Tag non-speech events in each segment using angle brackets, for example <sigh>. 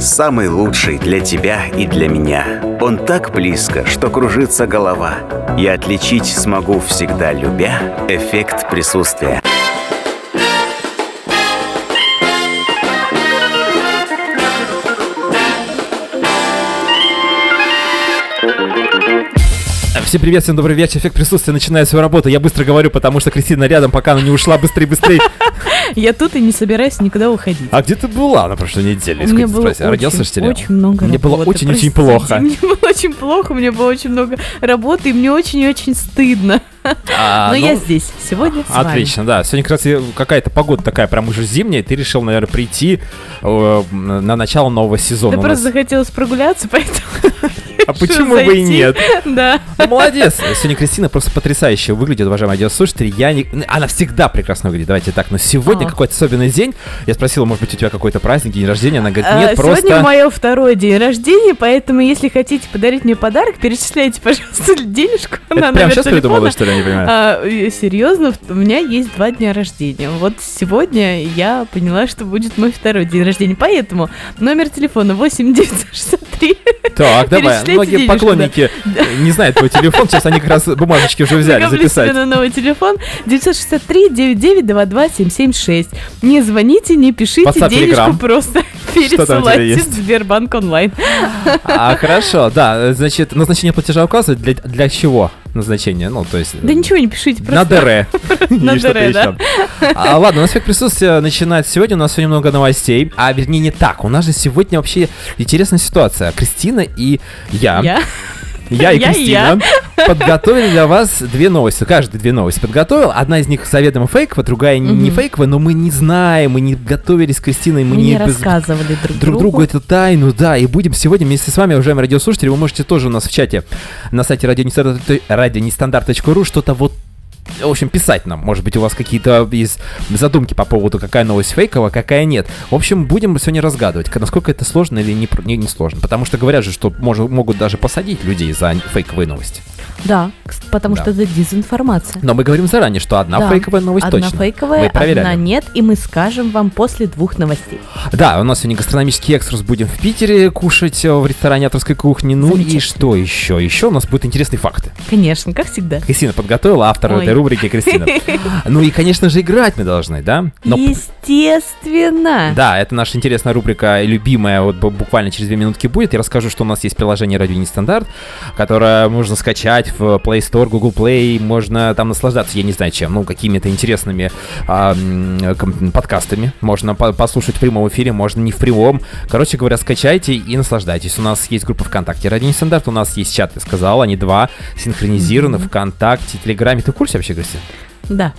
самый лучший для тебя и для меня. Он так близко, что кружится голова. Я отличить смогу всегда, любя эффект присутствия. Всем привет, всем добрый вечер. Эффект присутствия начинает свою работу. Я быстро говорю, потому что Кристина рядом, пока она не ушла быстрее, быстрее. Я тут и не собираюсь никуда уходить. А где ты была на прошлой неделе? Меня было Спроси, родился, что очень, ли? очень много Мне было работы, очень-очень простите. плохо. <laughs> Мне было очень плохо, мне было очень много работы, и мне очень-очень стыдно. А, Но ну, я здесь сегодня с вами. Отлично, да. Сегодня как раз и какая-то погода такая прям уже зимняя. Ты решил, наверное, прийти э, на начало нового сезона. Да просто нас. захотелось прогуляться, <laughs> поэтому А почему бы и зайти. нет? Да. Ну, молодец. Сегодня Кристина просто потрясающе выглядит, уважаемые радиослушатели. Я не... Она всегда прекрасно выглядит, давайте так. Но сегодня А. какой-то особенный день. Я спросила, может быть, у тебя какой-то праздник, день рождения. Она говорит, А, нет, просто... Сегодня мое второй день рождения, поэтому если хотите подарить мне подарок, перечисляйте, <laughs> пожалуйста, денежку Это на номер сейчас телефона. придумала, что ли, я не понимаю? А, серьезно, у меня есть два дня рождения. Вот сегодня я поняла, что будет мой второй день рождения. Поэтому номер телефона 8963. Так, давай. Многие денежку, поклонники э, не знают твой телефон. Сейчас они как раз бумажечки уже взяли записать. на новый телефон 963 99 22 776. Не звоните, не пишите, WhatsApp, денежку Telegram. просто пересылайте в Сбербанк онлайн. А, хорошо, да. Значит, назначение платежа указывает для, для чего назначение? Ну, то есть... Да ничего не пишите, На просто ДР. <laughs> <laughs> На Или что-то ДР, да. А, ладно, у нас эффект присутствия начинается сегодня. У нас сегодня много новостей. А вернее не так. У нас же сегодня вообще интересная ситуация. Кристина и я. я. Я и Я Кристина подготовили для вас две новости. Каждый две новости подготовил. Одна из них заведомо фейковая, другая не фейковая, но мы не знаем, мы не готовились с Кристиной, мы, Мы не рассказывали друг друг другу эту тайну, да, и будем сегодня вместе с вами, уважаемые радиослушатели, вы можете тоже у нас в чате на сайте радионестандарт- радионестандарт.ру что-то вот в общем, писать нам. Может быть, у вас какие-то из задумки по поводу, какая новость фейковая, какая нет. В общем, будем сегодня разгадывать, насколько это сложно или не, не, не сложно. Потому что говорят же, что мож- могут даже посадить людей за фейковые новости. Да, потому Да. что это дезинформация. Но мы говорим заранее, что одна Да, фейковая новость Одна точно. фейковая, Мы проверяли. одна нет, и мы скажем вам после двух новостей. Да, у нас сегодня гастрономический экскурс будем в Питере кушать э, в ресторане авторской кухни. Ну и что еще? Еще у нас будут интересные факты. Конечно, как всегда. Кристина подготовила, автор Ой. этой рубрики Кристина. Ну и, конечно же, играть мы должны, да? Но Естественно. Да, это наша интересная рубрика, любимая, вот бу- буквально через две минутки будет. Я расскажу, что у нас есть приложение «Радио Нестандарт», которое можно скачать в Play Store, Google Play, можно там наслаждаться, я не знаю чем, ну, какими-то интересными а, подкастами. Можно по- послушать в прямом эфире, можно не в прямом. Короче говоря, скачайте и наслаждайтесь. У нас есть группа ВКонтакте «Радио Нестандарт», у нас есть чат, я сказал, они два синхронизированы ВКонтакте, Телеграме. Ты в курсе вообще, Кристина? Да.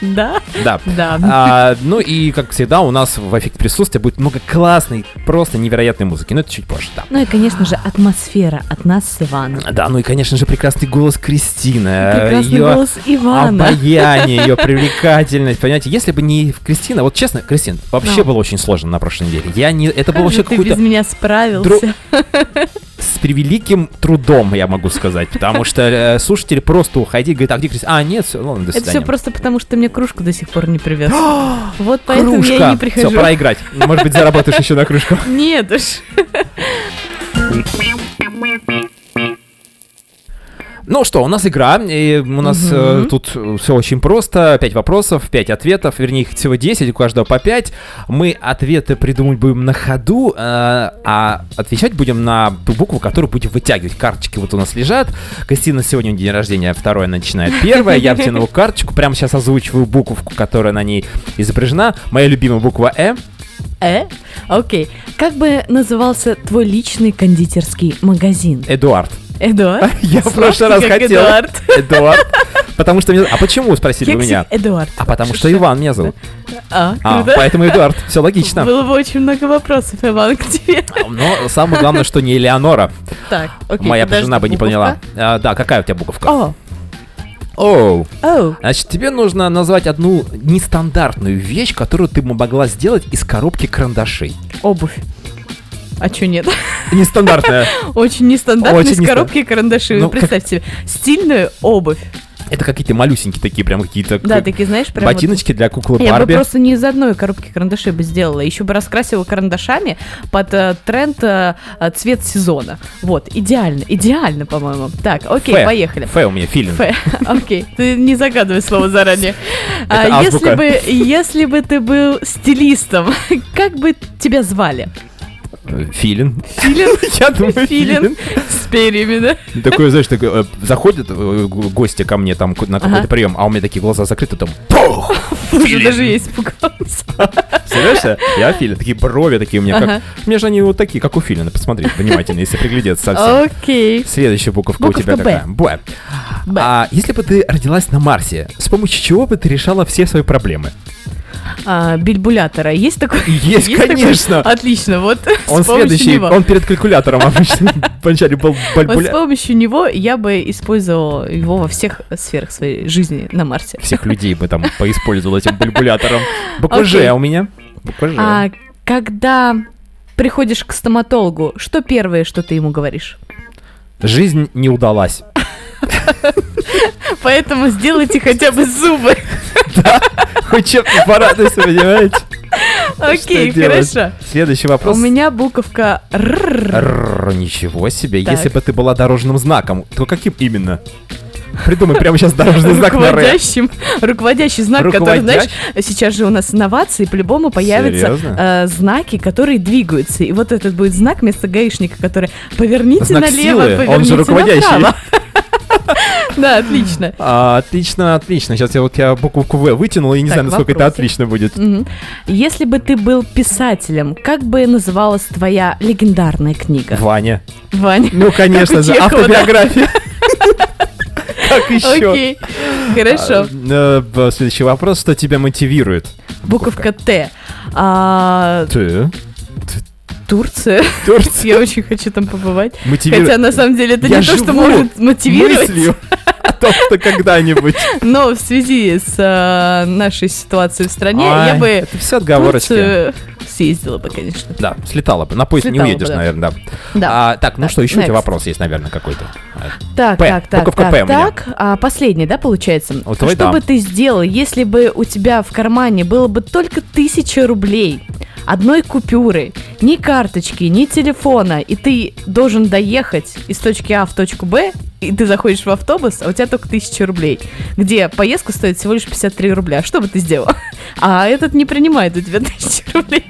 Да. Да. Да. А, ну и, как всегда, у нас в эффекте присутствия будет много классной, просто невероятной музыки. Но это чуть позже, да. Ну и, конечно же, атмосфера от нас с Иваном. Да, ну и, конечно же, прекрасный голос Кристины. э, Прекрасный её голос Ивана. Обаяние, ее <laughs> привлекательность, понимаете, если бы не Кристина, вот честно, Кристин, вообще Ну. было очень сложно на прошлой неделе. Я не, это Как было вообще ты без какой-то меня справился. с превеликим трудом, я могу сказать, потому что э, слушатели просто уходили, говорят, а где Кристина? А, нет, все, ладно, до Это свидания. все просто потому, что ты мне кружку до сих пор не привез. <gasps> Вот поэтому я и Кружка. не прихожу. Все, пора играть. Может быть, заработаешь еще на кружку. <laughs> Нет уж. <laughs> Ну что, у нас игра, и у нас э, Мгм. тут все очень просто. Пять вопросов, пять ответов, вернее, их всего 10, у каждого по 5. Мы ответы придумать будем на ходу, э, а отвечать будем на ту букву, которую будем вытягивать. Карточки вот у нас лежат. Кристина сегодня день рождения, второе начинает первое. Я втянул <laughs> карточку, прямо сейчас озвучиваю буковку, которая на ней изображена. Моя любимая буква «Э». Э? Окей. Как бы назывался твой личный кондитерский магазин? Эдуард. Эдуард? <laughs> Я в прошлый раз хотел. Эдуард. Эдуард. Потому что мне... А почему, спросили вы меня? Эдуард. А потому что Иван меня зовут. А, А, поэтому Эдуард. Все логично. Было бы очень много вопросов, Иван, к тебе. Но самое главное, что не Элеонора. Так, окей. Моя жена бы не поняла. А, да, какая у тебя буковка? О, Оу. оу. Значит, тебе нужно назвать одну нестандартную вещь, которую ты бы могла сделать из коробки карандашей. Обувь. А чё нет? Нестандартная. <laughs> Очень нестандартно Очень из коробки карандаши. Ну, представьте себе. Стильную обувь. Это какие-то малюсенькие такие, прям какие-то Да, такие, знаешь, прям вот- ботиночки для куклы Я бы Барби. просто не из одной коробки карандашей бы сделала, еще бы раскрасила карандашами под э, тренд э, э, цвет сезона. Вот, идеально, идеально, по-моему. Так, окей, Фэ. поехали. Фэ у меня филин. Фэ, <laughs> окей, ты не загадывай слово заранее. <laughs> А, если бы, если бы ты был стилистом, как бы тебя звали? Филин. Филин? <laughs> Я думаю, Филин с перьями, да? Такой, знаешь, такой, э, заходят э, гости ко мне там на какой-то прием, а у меня такие глаза закрыты, там <laughs> пух! Даже я испугалась. Представляешь? Я филин, такие брови такие у меня, как... У меня же они вот такие, как у филина, посмотри внимательно, если приглядеться совсем. Окей. Следующая буковка, у тебя такая. Б. А если бы ты родилась на Марсе, с помощью чего бы ты решала все свои проблемы? А, бильбулятора. Есть такой? <laughs> Есть, конечно. Отлично, вот <laughs> Он следующий, него. он перед калькулятором обычно. <laughs> Вначале был Вот с помощью него я бы использовала его во всех сферах своей жизни на Марсе. Всех людей бы там поиспользовал этим бальбулятором. Буква Ж у меня. Буква Ж. А когда приходишь к стоматологу, что первое, что ты ему говоришь? Жизнь не удалась. Поэтому сделайте хотя бы зубы. Хоть чем-то порадуйся, понимаете? Окей, хорошо. Следующий У вопрос. меня буковка «р». Ничего себе. Если бы ты была дорожным знаком, то каким именно? Придумай прямо сейчас дорожный знак на Р. руководящим, руководящий знак, который, знаешь, сейчас же у нас инновации, по-любому появятся э, знаки, которые двигаются. И вот этот будет знак вместо гаишника, который поверните налево, силы, он же поверните руководящий. направо. <laughs> Да, отлично. А, отлично, отлично. Сейчас я вот я букву В вытянул, и не Так, знаю, насколько это вопросы. отлично будет. Мгм. Если бы ты был писателем, как бы называлась твоя легендарная книга? Ваня. Ваня. Ну, конечно же, Чехова, да? <laughs> Как еще? Окей, хорошо. А, э, Следующий вопрос. Что тебя мотивирует? Буковка Т. А, Ты? Турция. Турция. Я очень хочу там побывать. Мотивирует Хотя на самом деле это Я не то, что может мотивировать, мыслью о том, что когда-нибудь. но в связи с э, нашей ситуацией в стране я бы Это все отговорочки. Турцию съездила бы, конечно. Да, слетала бы. На поезд не Слетала бы, уедешь, да. наверное, да. Да. А, так, ну Так, что, еще у тебя next. вопрос есть, наверное, какой-то? Так, П. так, так, Буковка П так, у меня. так. А, последний, да, получается? Вот что да. бы ты сделал, если бы у тебя в кармане было бы только тысяча рублей, одной купюры, ни карточки, ни телефона, и ты должен доехать из точки А в точку Б, и ты заходишь в автобус, а у тебя только тысяча рублей, где поездка стоит всего лишь 53 рубля. Что бы ты сделал? <laughs> А этот не принимает у тебя <laughs> тысячу рублей.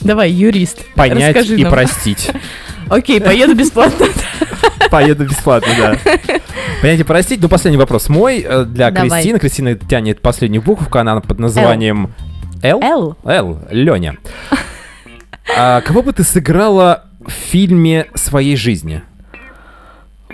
Давай, юрист, Понять расскажи и нам. простить. <laughs> Окей, поеду бесплатно. Поеду бесплатно, да. Понять и простить. Ну, последний вопрос мой э, для Давай. Кристины. Кристина тянет последнюю буковку, она под названием Л. Л. Л. Леня. А кого бы ты сыграла в фильме своей жизни?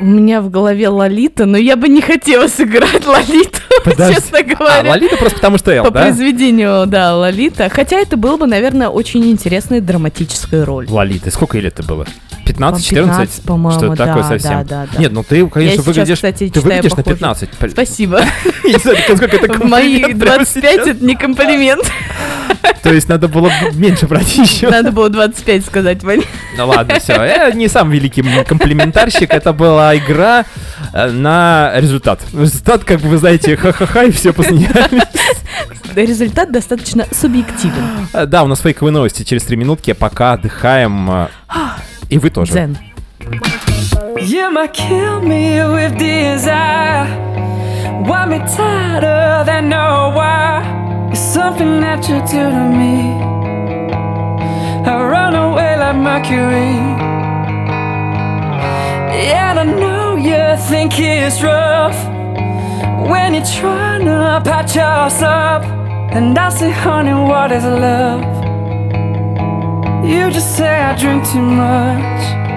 У меня в голове Лолита, но я бы не хотела сыграть Лолиту, <laughs> Подожди. честно А, говоря. Лолита просто потому что Л, По да? произведению, да, Лолита. Хотя это было бы, наверное, очень интересная драматическая роль. Лолита. Сколько ей лет это было? 15, 14? 15, по-моему, такое да, совсем. да, да, да. Нет, ну ты, конечно, сейчас, выглядишь... кстати, ты выглядишь на похоже. 15. Спасибо. <laughs> Не знаю, насколько это <laughs> В мои комплимент прямо 25 сейчас. это не комплимент. <laughs> То есть надо было меньше брать еще. Надо было 25 сказать, Вань. Ну ладно, все. Я не сам великий комплиментарщик. Это была игра э, на результат. Результат, как вы знаете, ха-ха-ха, и все посмеялись. Результат достаточно субъективен. Э, <gasps> Да, у нас фейковые новости через три минутки. Пока отдыхаем. <gasps> э, И вы тоже. Дзен. You might kill me with desire. Want me tighter than no why. It's something that you do to me. I run away like Mercury. And I know you think it's rough when you're trying to patch us up. And I say, honey, what is love? You just say I drink too much.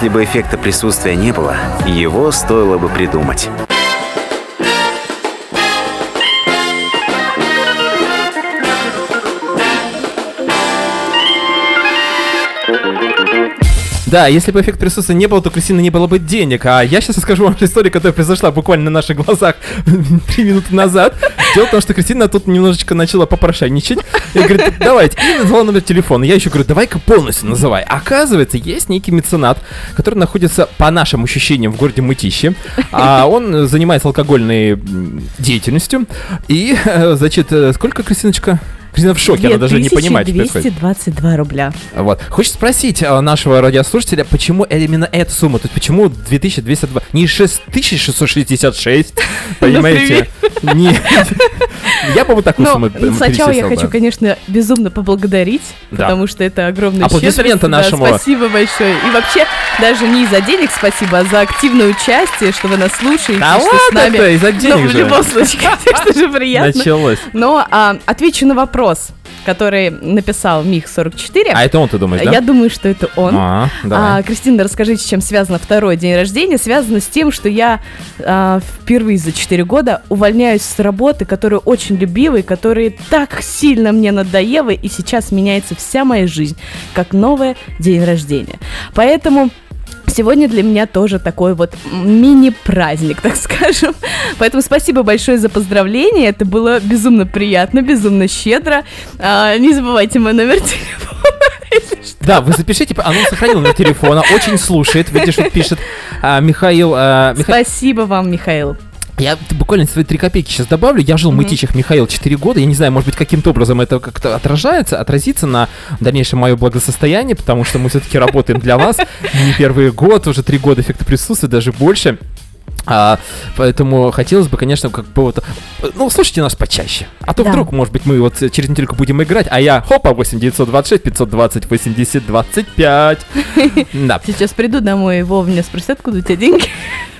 Если бы эффекта присутствия не было, его стоило бы придумать. Да, если бы эффект присутствия не было, то у Кристины не было бы денег. А я сейчас расскажу вам <laughs> историю, которая произошла буквально на наших глазах <laughs> три минуты назад. Дело в том, что Кристина тут немножечко начала попрошайничать. И говорит, давайте. И назвала номер телефона. Я еще говорю, давай-ка полностью называй. Оказывается, есть некий меценат, который находится, по нашим ощущениям, в городе Мытище. А он занимается алкогольной деятельностью. И, э, значит, э, сколько, Кристиночка? Кристина в шоке, она даже не понимает, что происходит. 2222 рубля. Вот. Хочешь спросить а, нашего радиослушателя, почему именно эта сумма? То есть почему 2202? Не 6666, <laughs> понимаете? Не. Я вот такую Но сумму сначала я хочу, конечно, безумно поблагодарить, Да. потому что это огромное Аплодисменты нашему- спасибо большое. И вообще, даже не за денег спасибо, а за активное участие, что вы нас слушаете, Да что с ладно нами. ты, из-за Ну, денег в же. любом случае, <laughs> конечно же, приятно. Началось. Но а, отвечу на вопрос, который написал Мих44. А это он, ты думаешь, да? Я думаю, что это он. А, давай. А, Кристина, расскажите, с чем связано второй день рождения? Связано с тем, что я а, впервые за 4 года увольняюсь с работы, которую очень любила и которая так сильно мне надоела, и сейчас меняется вся моя жизнь, как новый день рождения. Поэтому... Сегодня для меня тоже такой вот мини-праздник, так скажем. Поэтому спасибо большое за поздравление. Это было безумно приятно, безумно щедро. А, не забывайте мой номер телефона. <laughs> Да, вы запишите, а он сохранил на телефона, очень слушает, видишь, вот пишет а, Михаил, а, Миха- Спасибо вам, Михаил. Я буквально свои три копейки сейчас добавлю. Я жил в Мытищах, Михаил, 4 года. Я не знаю, может быть, каким-то образом это как-то отражается, отразится на дальнейшем мое благосостояние, потому что мы все-таки работаем для вас. Не первый год, уже три года эффекта присутствия, даже больше. А, поэтому хотелось бы, конечно, как бы вот... Ну, слушайте нас почаще. А то Да. вдруг, может быть, мы вот через недельку будем играть, а я, хопа, 8 926 520 80 25. Да. Сейчас приду домой, и Вова меня спросит, откуда у тебя деньги.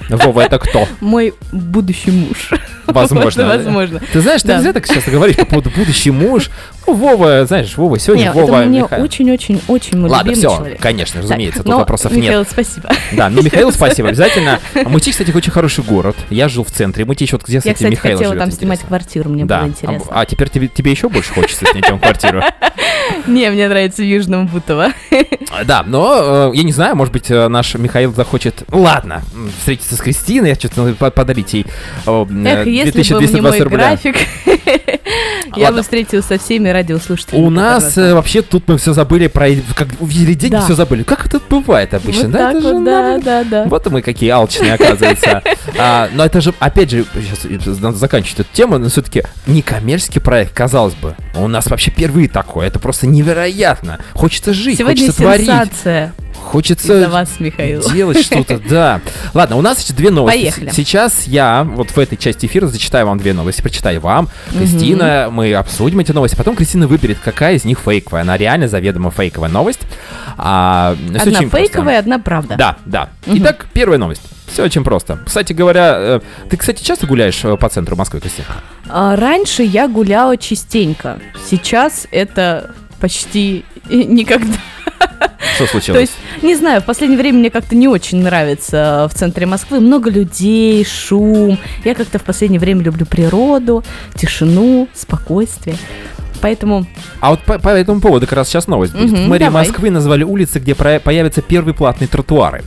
Вова, это кто? <laughs> Мой будущий муж. <laughs> Возможно. Возможно. Ты знаешь, ты нельзя так часто говорить по поводу будущий муж. Ну, Вова, знаешь, Вова, сегодня Вова, мне Михаил. очень-очень-очень мой Ладно, все, конечно, разумеется, тут но, вопросов Михаил, нет. спасибо. Да, ну <laughs> Михаил, спасибо, обязательно. А Мытищ, кстати, очень хороший город. Я жил в центре. Мытищ, вот где, Я, кстати, Михаил хотела живет, там снимать квартиру, мне было А, интересно. а теперь тебе, еще больше хочется снять там квартиру. <laughs> Не, мне нравится в Южном Бутово. Да, но э, я не знаю, может быть, э, наш Михаил захочет, ну, ладно, встретиться с Кристиной, я что-то по- подарить ей э, Эх, если бы не мой 2220 рубля. график, <laughs> я бы встретилась со всеми радиослушателями. У нас э, вообще тут мы все забыли про... Как увидели деньги, все забыли. Как это бывает обычно? да? так вот, да, да, да. Вот мы какие алчные, оказывается. <laughs> А, но это же, опять же, сейчас надо заканчивать эту тему, но все-таки некоммерческий проект, казалось бы. У нас вообще впервые такое. Это просто невероятно. Хочется жить, хочется творить, из-за хочется вас, Михаил. делать что-то, <laughs> да. Ладно, у нас есть две новости. Поехали. Сейчас я вот в этой части эфира зачитаю вам две новости. Прочитаю вам, Кристина, мы обсудим эти новости. Потом Кристина выберет, какая из них фейковая. Она реально заведомо фейковая новость. А, Одна очень просто. фейковая, одна правда. Да, да. Итак, первая новость. Все очень просто. Кстати говоря, э, ты, кстати, часто гуляешь э, по центру Москвы, Кристина? А, Раньше я гуляла частенько. Сейчас это почти никогда. Что случилось? То есть, не знаю, в последнее время мне как-то не очень нравится в центре Москвы. Много людей, шум. Я как-то в последнее время люблю природу, тишину, спокойствие. Поэтому А вот по, по этому поводу как раз сейчас новость будет. Мгм, В мэрии давай. Москвы назвали улицы, где про- появятся первые платные тротуары.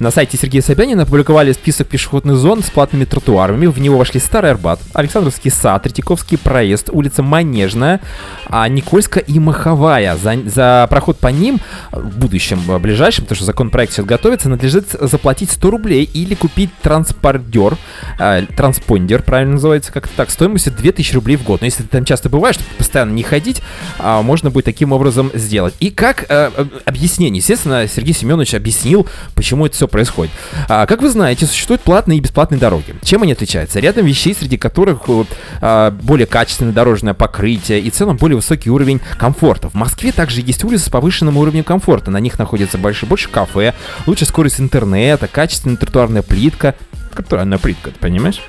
На сайте Сергея Собянина опубликовали список пешеходных зон с платными тротуарами. В него вошли Старый Арбат, Александровский сад, Третьяковский проезд, улица Манежная, а Никольская и Маховая. За, за проход по ним э, в будущем, э, ближайшем, потому что законопроект сейчас готовится, надлежит заплатить 100 рублей или купить транспордер, э, транспондер, правильно называется, как-то так, стоимостью 2000 рублей в год. Но если ты там часто бываешь, чтобы постоянно не ходить, а, можно будет таким образом сделать. И как э, объяснение, естественно, Сергей Семенович объяснил, почему это все происходит. А, как вы знаете, существуют платные и бесплатные дороги. Чем они отличаются? Рядом вещей, среди которых э, а, более качественное дорожное покрытие и в целом более высокий уровень комфорта. В Москве также есть улицы с повышенным уровнем комфорта. На них находится больше, больше кафе, лучшая скорость интернета, качественная тротуарная плитка. Натуральная плитка, ты понимаешь?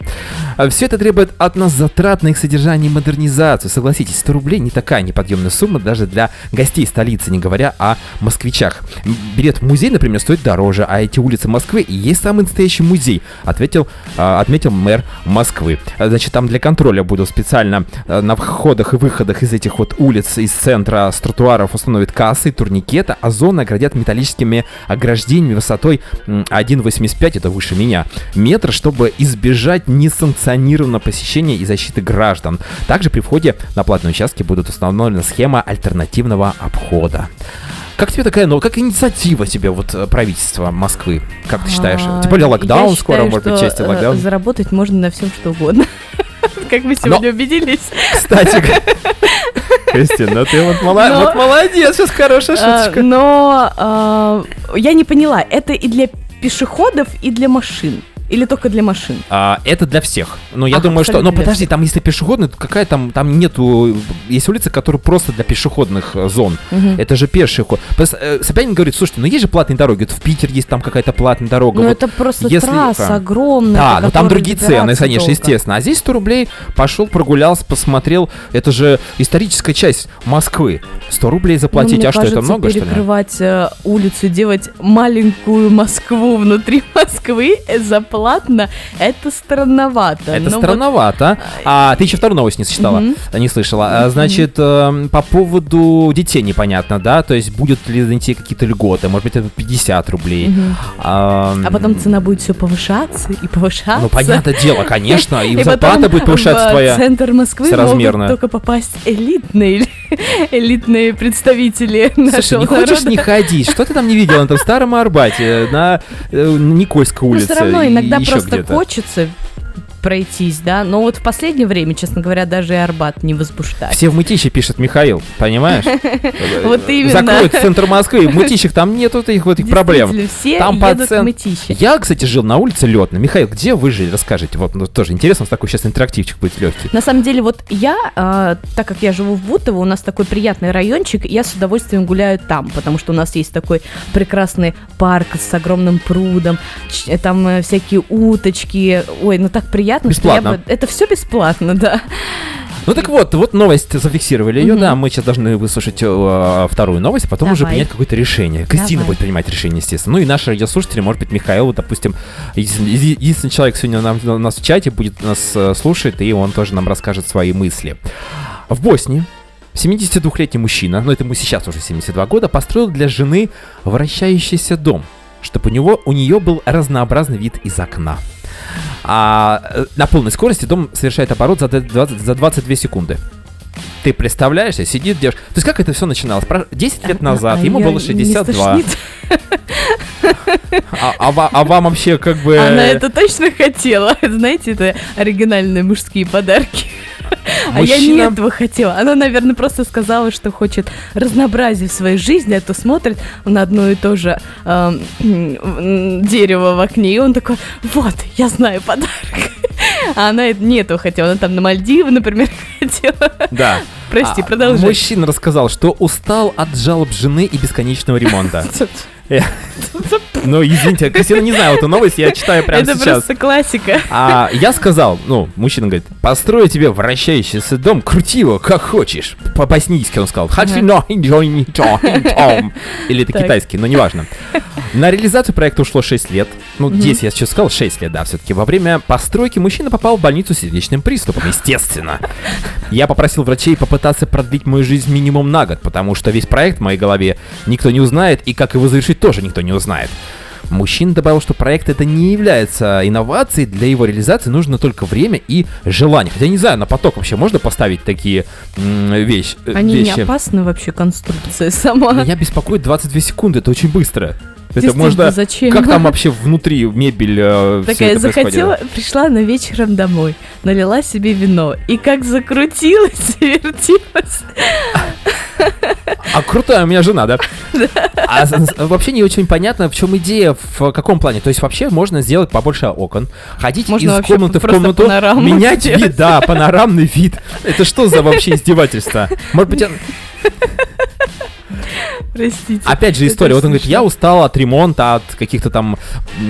Все это требует от нас затрат на их содержание и модернизацию. Согласитесь, 100 рублей не такая неподъемная сумма даже для гостей столицы, не говоря о москвичах. Билет в музей, например, стоит дороже, а эти улицы Москвы и есть самый настоящий музей, ответил, а, отметил мэр Москвы. Значит, там для контроля будут специально а, на входах и выходах из этих вот улиц, из центра, с тротуаров установят кассы, турникеты, а зоны оградят металлическими ограждениями высотой м, 1,85, это выше меня, метра, чтобы избежать несанкционированного посещения и защиты граждан. Также при входе на платные участки будут установлена схема альтернативного обхода. Как тебе такая, ну, как инициатива тебе вот э, правительства Москвы? Как ты считаешь? А, Тем более локдаун скоро, может быть, что, часть э, локдаун. Заработать можно на всем, что угодно. <laughs> Как мы сегодня убедились. Кстати, <laughs> Кристина, ну ты вот, Но- вот молодец, сейчас хорошая А, шуточка. Но а, я не поняла, это и для пешеходов, и для машин? Или только для машин? А, это для всех. Но я Ага, думаю, что... Но для подожди, там если пешеходный, то какая там... Там нету... Есть улицы, которые просто для пешеходных э, зон. Мгм. Это же пеший ход. Э, Собянин говорит, слушайте, ну есть же платные дороги. Вот в Питер есть там какая-то платная дорога. Ну вот это просто если- трасса огромная. Да, но там которой другие цены, конечно, долго. естественно. А здесь 100 рублей, пошел, прогулялся, посмотрел. Это же историческая часть Москвы. 100 рублей Ну, заплатить, мне а что, это кажется, много, что ли? перекрывать э, улицу, делать маленькую Москву внутри <laughs> Москвы за платно, это странновато. Это Но вот- странновато. А ты еще вторую новость не сочитала, Мгм. а, не слышала. А, Значит, эм, по поводу детей непонятно, да? То есть будут ли на детей какие-то льготы? Может быть, это 50 рублей. Мгм. А А потом цена будет все повышаться и повышаться. Ну, понятное дело, конечно. <laughs> И, И зарплата будет повышаться в твоя. центр Москвы могут только попасть элитные, <laughs> элитные представители Слушай, нашего не хочешь народа. не ходить? Что ты там не видел на том старом Арбате, на э, Никольской Но улице? все равно иногда просто хочется пройтись, да. Но вот в последнее время, честно говоря, даже и Арбат не возбуждает. Все в мытище пишет Михаил, понимаешь? <laughs> Вот именно. Закроют центр Москвы, в мытищах там нету этих вот этих проблем. Все Там по цен-. Я, кстати, жил на улице Летно. Михаил, где вы жили? Расскажите. Вот, ну, тоже интересно, такой сейчас интерактивчик будет легкий. На самом деле, вот я, а, так как я живу в Бутово, у нас такой приятный райончик, я с удовольствием гуляю там, потому что у нас есть такой прекрасный парк с огромным прудом, там э, всякие уточки. Ой, ну так приятно, что Бесплатно. я бы... Это все бесплатно, да. Ну так вот, вот новость, зафиксировали ее, да, мы сейчас должны выслушать э, вторую новость, потом уже принять какое-то решение. Кристина Давай. будет принимать решение, естественно. Ну и наши радиослушатели, может быть, Михаил, допустим, единственный, еди- единственный человек сегодня нам, у нас в чате будет нас э, слушает, и он тоже нам расскажет свои мысли. В Боснии 72-летний мужчина, ну это ему сейчас уже 72 года, построил для жены вращающийся дом, чтобы у него у нее был разнообразный вид из окна. А э, на полной скорости дом совершает оборот за, д- 20 за 22 секунды. Ты представляешь, сидит девушка. То есть как это все начиналось? Про- 10 лет назад, А ему было не 62. стошнит? А, а а вам вообще как бы... Она это точно хотела. <laughs> Знаете, это оригинальные мужские подарки. А я не этого хотела. Она, наверное, просто сказала, что хочет разнообразие в своей жизни, а то смотрит на одно и то же эм, дерево в окне, и он такой, вот, я знаю подарок. А она не этого хотела, она там на Мальдивы, например, <laughs> хотела. Да. Прости, А, продолжай. Мужчина рассказал, что устал от жалоб жены и бесконечного ремонта. <laughs> <laughs> Ну, извините, Кристина не знаю эту новость, я читаю прямо Это сейчас. просто классика. А я сказал, ну, мужчина говорит, построю тебе вращающийся дом, крути его, как хочешь. По-боснийски он сказал. <laughs> Или это китайский, но неважно. На реализацию проекта ушло 6 лет. Ну, 10 я сейчас сказал, 6 лет, да, все-таки. Во время постройки мужчина попал в больницу с сердечным приступом, естественно. Я попросил врачей попытаться продлить мою жизнь минимум на год, потому что весь проект в моей голове никто не узнает, и как его завершить тоже никто не узнает. Мужчина добавил, что проект это не является инновацией, для его реализации нужно только время и желание. Хотя не знаю, на поток вообще можно поставить такие э, Они не вещи. опасны вообще, конструкция сама. Меня беспокоит 22 секунды, это очень быстро. Это можно... зачем? Как там вообще внутри мебель э, Такая захотела, пришла на вечером домой, налила себе вино, и как закрутилась, <laughs> вертелась. А крутая у меня жена, да? <laughs> А вообще не очень понятно, в чем идея, в каком плане. То есть вообще можно сделать побольше окон, ходить Можно из комнаты в комнату, менять сделать. вид, да, панорамный вид. Это что за вообще издевательство? Может быть, <laughs> Простите. Опять же история. Вот он говорит, я устал от ремонта, от каких-то там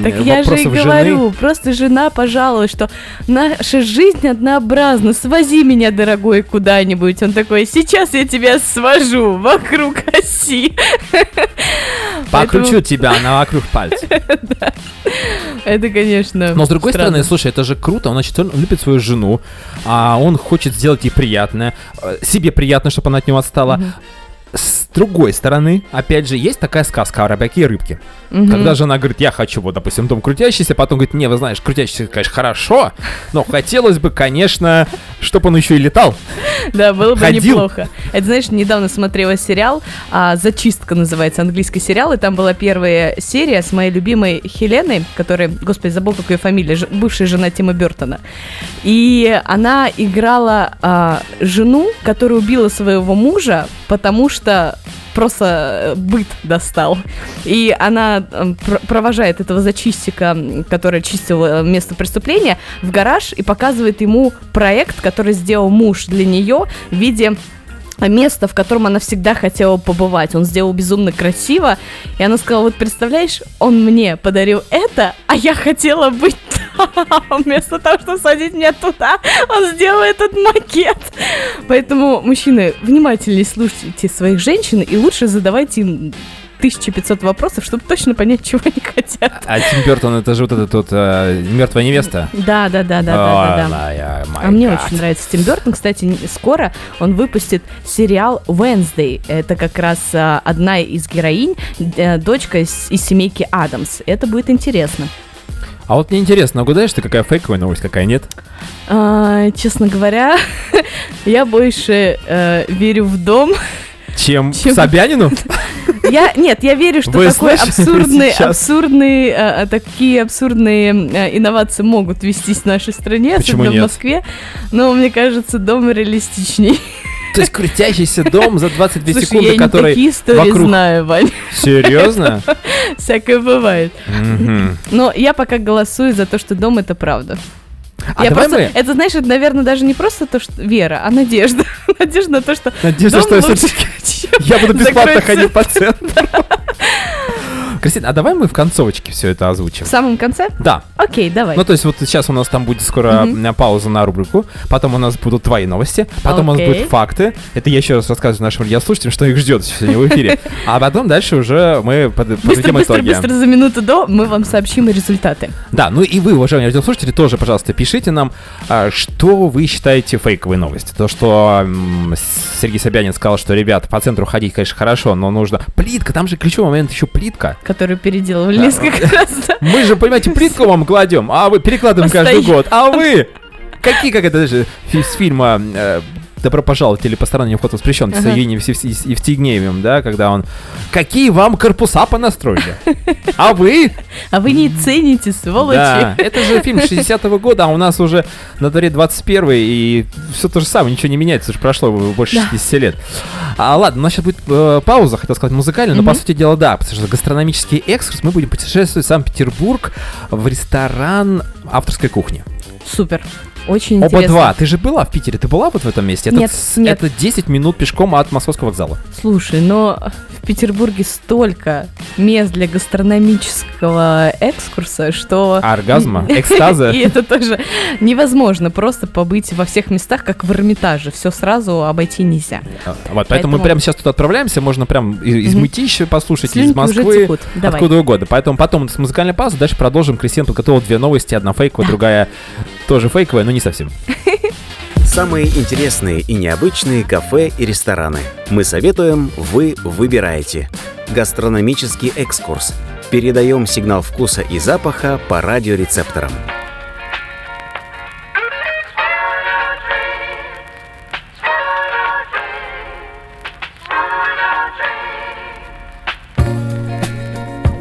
Так я же и говорю, просто жена пожаловалась, что наша жизнь однообразна, свози меня, дорогой, куда-нибудь. Он такой, сейчас я тебя свожу вокруг оси. <laughs> Покручу тебя на вокруг пальца. <laughs> Это, конечно, Но с другой стороны, слушай, это же круто. Он, значит, он любит свою жену, а он хочет сделать ей приятное, э, себе приятно, чтобы она от него отстала. С другой стороны, опять же, есть такая сказка о рыбаке и рыбке. Мгм. Когда жена говорит, я хочу, вот, допустим, дом крутящийся, потом говорит, не, вы знаешь, крутящийся, конечно, хорошо, но хотелось бы, конечно, чтобы он еще и летал. Да, было бы Ходил. неплохо. Это, знаешь, недавно смотрела сериал, а, «Зачистка» называется, английский сериал, и там была первая серия с моей любимой Хеленой, которая, господи, забыл, как ее фамилия, ж- бывшая жена Тима Бертона. И она играла а, жену, которая убила своего мужа, потому что просто э, быт достал. И она пр- провожает этого зачистика, который чистил э, место преступления, в гараж и показывает ему проект, который сделал муж для нее в виде места, в котором она всегда хотела побывать. Он сделал безумно красиво. И она сказала, вот представляешь, он мне подарил это, а я хотела быть там. <laughs> Вместо того, чтобы садить меня туда, он сделал этот макет. Поэтому, мужчины, внимательнее слушайте своих женщин и лучше задавайте им 1500 вопросов, чтобы точно понять, <laughs> чего они хотят. А Тим Бертон, это же вот эта вот мертвая невеста. Да, да, да, да, да, да, А мне очень нравится Тим Бертон. Кстати, скоро он выпустит сериал Wednesday. Это как раз а, одна из героинь, э, дочка из, из семейки Адамс. Это будет интересно. А вот мне интересно, угадаешь ты, какая фейковая новость, какая нет? А, честно говоря, <laughs> я больше э, верю в дом. <laughs> Чем, Чем- Собянину? Я нет, я верю, что Вы такой абсурдный, э, э, такие абсурдные э, инновации могут вестись в нашей стране, Почему особенно нет? в Москве. Но мне кажется, дом реалистичней. То есть крутящийся дом за 22 Слушай, секунды, я который такие истории вокруг... знаю, Вань. Серьезно? Всякое бывает. Но я пока голосую за то, что дом это правда. А я давай просто, мы... Это, знаешь, это, наверное, даже не просто то, что вера, а надежда. <laughs> надежда на то, что Надежда, что я лучше, <laughs> Я буду бесплатно ходить по центру. <laughs> Кристина, а давай мы в концовочке все это озвучим? В самом конце? Да. Окей, давай. Ну, то есть вот сейчас у нас там будет скоро м, пауза на рубрику, потом у нас будут твои новости, потом у нас Окей. будут факты. Это я еще раз рассказываю нашим радиослушателям, что их ждет сегодня в эфире. <laughs> А потом дальше уже мы под- быстро, подведем быстро, итоги. быстро за минуту до мы вам сообщим результаты. Да, ну и вы, уважаемые радиослушатели, тоже, пожалуйста, пишите нам, а, что вы считаете фейковой новостью. То, что Сергей Собянин сказал, что, ребят, по центру ходить, конечно, хорошо, но нужно... Плитка, там же ключевой момент еще плитка. Которую переделывали несколько <laughs> раз. Мы же, понимаете, плитку вам кладем, а вы перекладываем каждый год. А вы? <laughs> Какие, как это даже фи- с фильма э, «Добро пожаловать» или «Посторонний вход воспрещен» с Ага. Евгением Евс- Евс- Евстигнеевым, да, когда он... Какие вам корпуса понастроили? А вы? А вы не цените, сволочи. Да, это же фильм 60-го года, а у нас уже на дворе 21 и все то же самое, ничего не меняется, уже прошло больше 60 лет. А, ладно, у нас сейчас будет э, пауза, хотел сказать музыкальная, но по сути дела да, потому что гастрономический экскурс, мы будем путешествовать в Санкт-Петербург в ресторан авторской кухни. Супер. Очень Оба интересно. два. Ты же была в Питере, ты была вот в этом месте? Это Нет, с- нет. Это 10 минут пешком от Московского вокзала. Слушай, но в Петербурге столько мест для гастрономического экскурса, что... Оргазма, <laughs> экстаза. И это тоже невозможно просто побыть во всех местах, как в Эрмитаже. Все сразу обойти нельзя. А, Вот, поэтому мы прямо сейчас туда отправляемся, можно прям из. Мытища послушать, из Москвы, откуда угодно. Поэтому потом с музыкальной паузы дальше продолжим. Кристина подготовила две новости, одна фейковая, <laughs> другая тоже фейковая, но не совсем. <laughs> Самые интересные и необычные кафе и рестораны. Мы советуем, вы выбираете. Гастрономический экскурс. Передаем сигнал вкуса и запаха по радиорецепторам.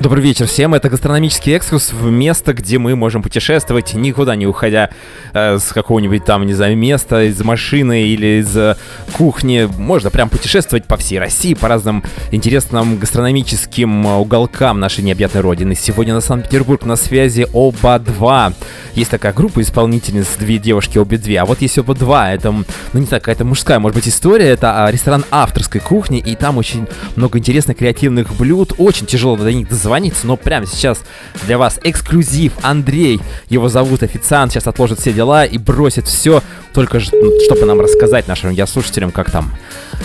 Добрый вечер всем. Это гастрономический экскурс в место, где мы можем путешествовать, никуда не уходя э, с какого-нибудь там, не знаю, места, из машины или из э, кухни. Можно прям путешествовать по всей России, по разным интересным гастрономическим э, уголкам нашей необъятной родины. Сегодня на Санкт-Петербург на связи Оба-2. Есть такая группа исполнительниц, две девушки, обе две. А вот есть Оба-2, это, ну не знаю, какая-то мужская, может быть, история. Это а, ресторан авторской кухни, и там очень много интересных креативных блюд. Очень тяжело до них дозвониться дозвониться, но прямо сейчас для вас эксклюзив. Андрей, его зовут официант, сейчас отложит все дела и бросит все, только чтобы нам рассказать нашим радиослушателям, как там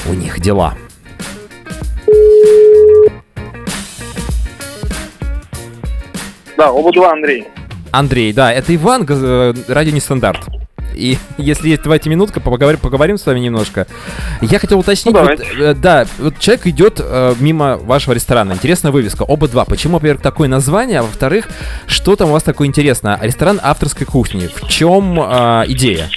у них дела. Да, оба два Андрей. Андрей, да, это Иван, э, радио нестандарт. И <laughs> если есть, давайте минутка, поговорим, поговорим с вами немножко. Я хотел уточнить, ну, вот, э, да, вот человек идет э, мимо вашего ресторана, интересная вывеска, оба два. Почему, во-первых, такое название, а во-вторых, что там у вас такое интересное? Ресторан авторской кухни. В чем э, идея?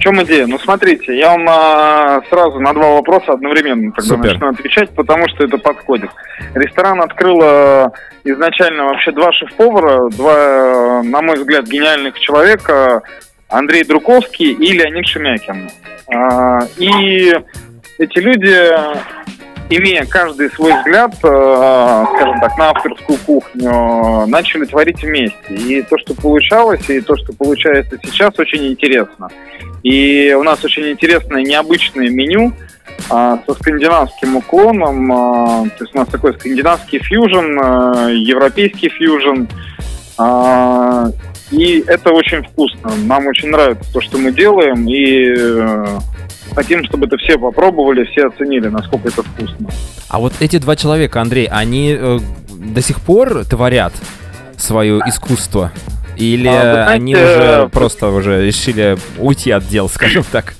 В чем идея? Ну, смотрите, я вам а, сразу на два вопроса одновременно тогда Супер. начну отвечать, потому что это подходит. Ресторан открыло изначально вообще два шеф-повара, два, на мой взгляд, гениальных человека, Андрей Друковский и Леонид Шемякин. А, и эти люди, имея каждый свой взгляд, а, скажем так, на авторскую кухню, начали творить вместе. И то, что получалось, и то, что получается сейчас, очень интересно. И у нас очень интересное необычное меню а, со скандинавским уклоном. То есть у нас такой скандинавский фьюжн, европейский фьюжн. И это очень вкусно. Нам очень нравится то, что мы делаем. И э, хотим, чтобы это все попробовали, все оценили, насколько это вкусно. А вот эти два человека, Андрей, они э, до сих пор творят свое искусство? Или а, знаете, они уже просто уже решили уйти от дел, <laughs> скажем так?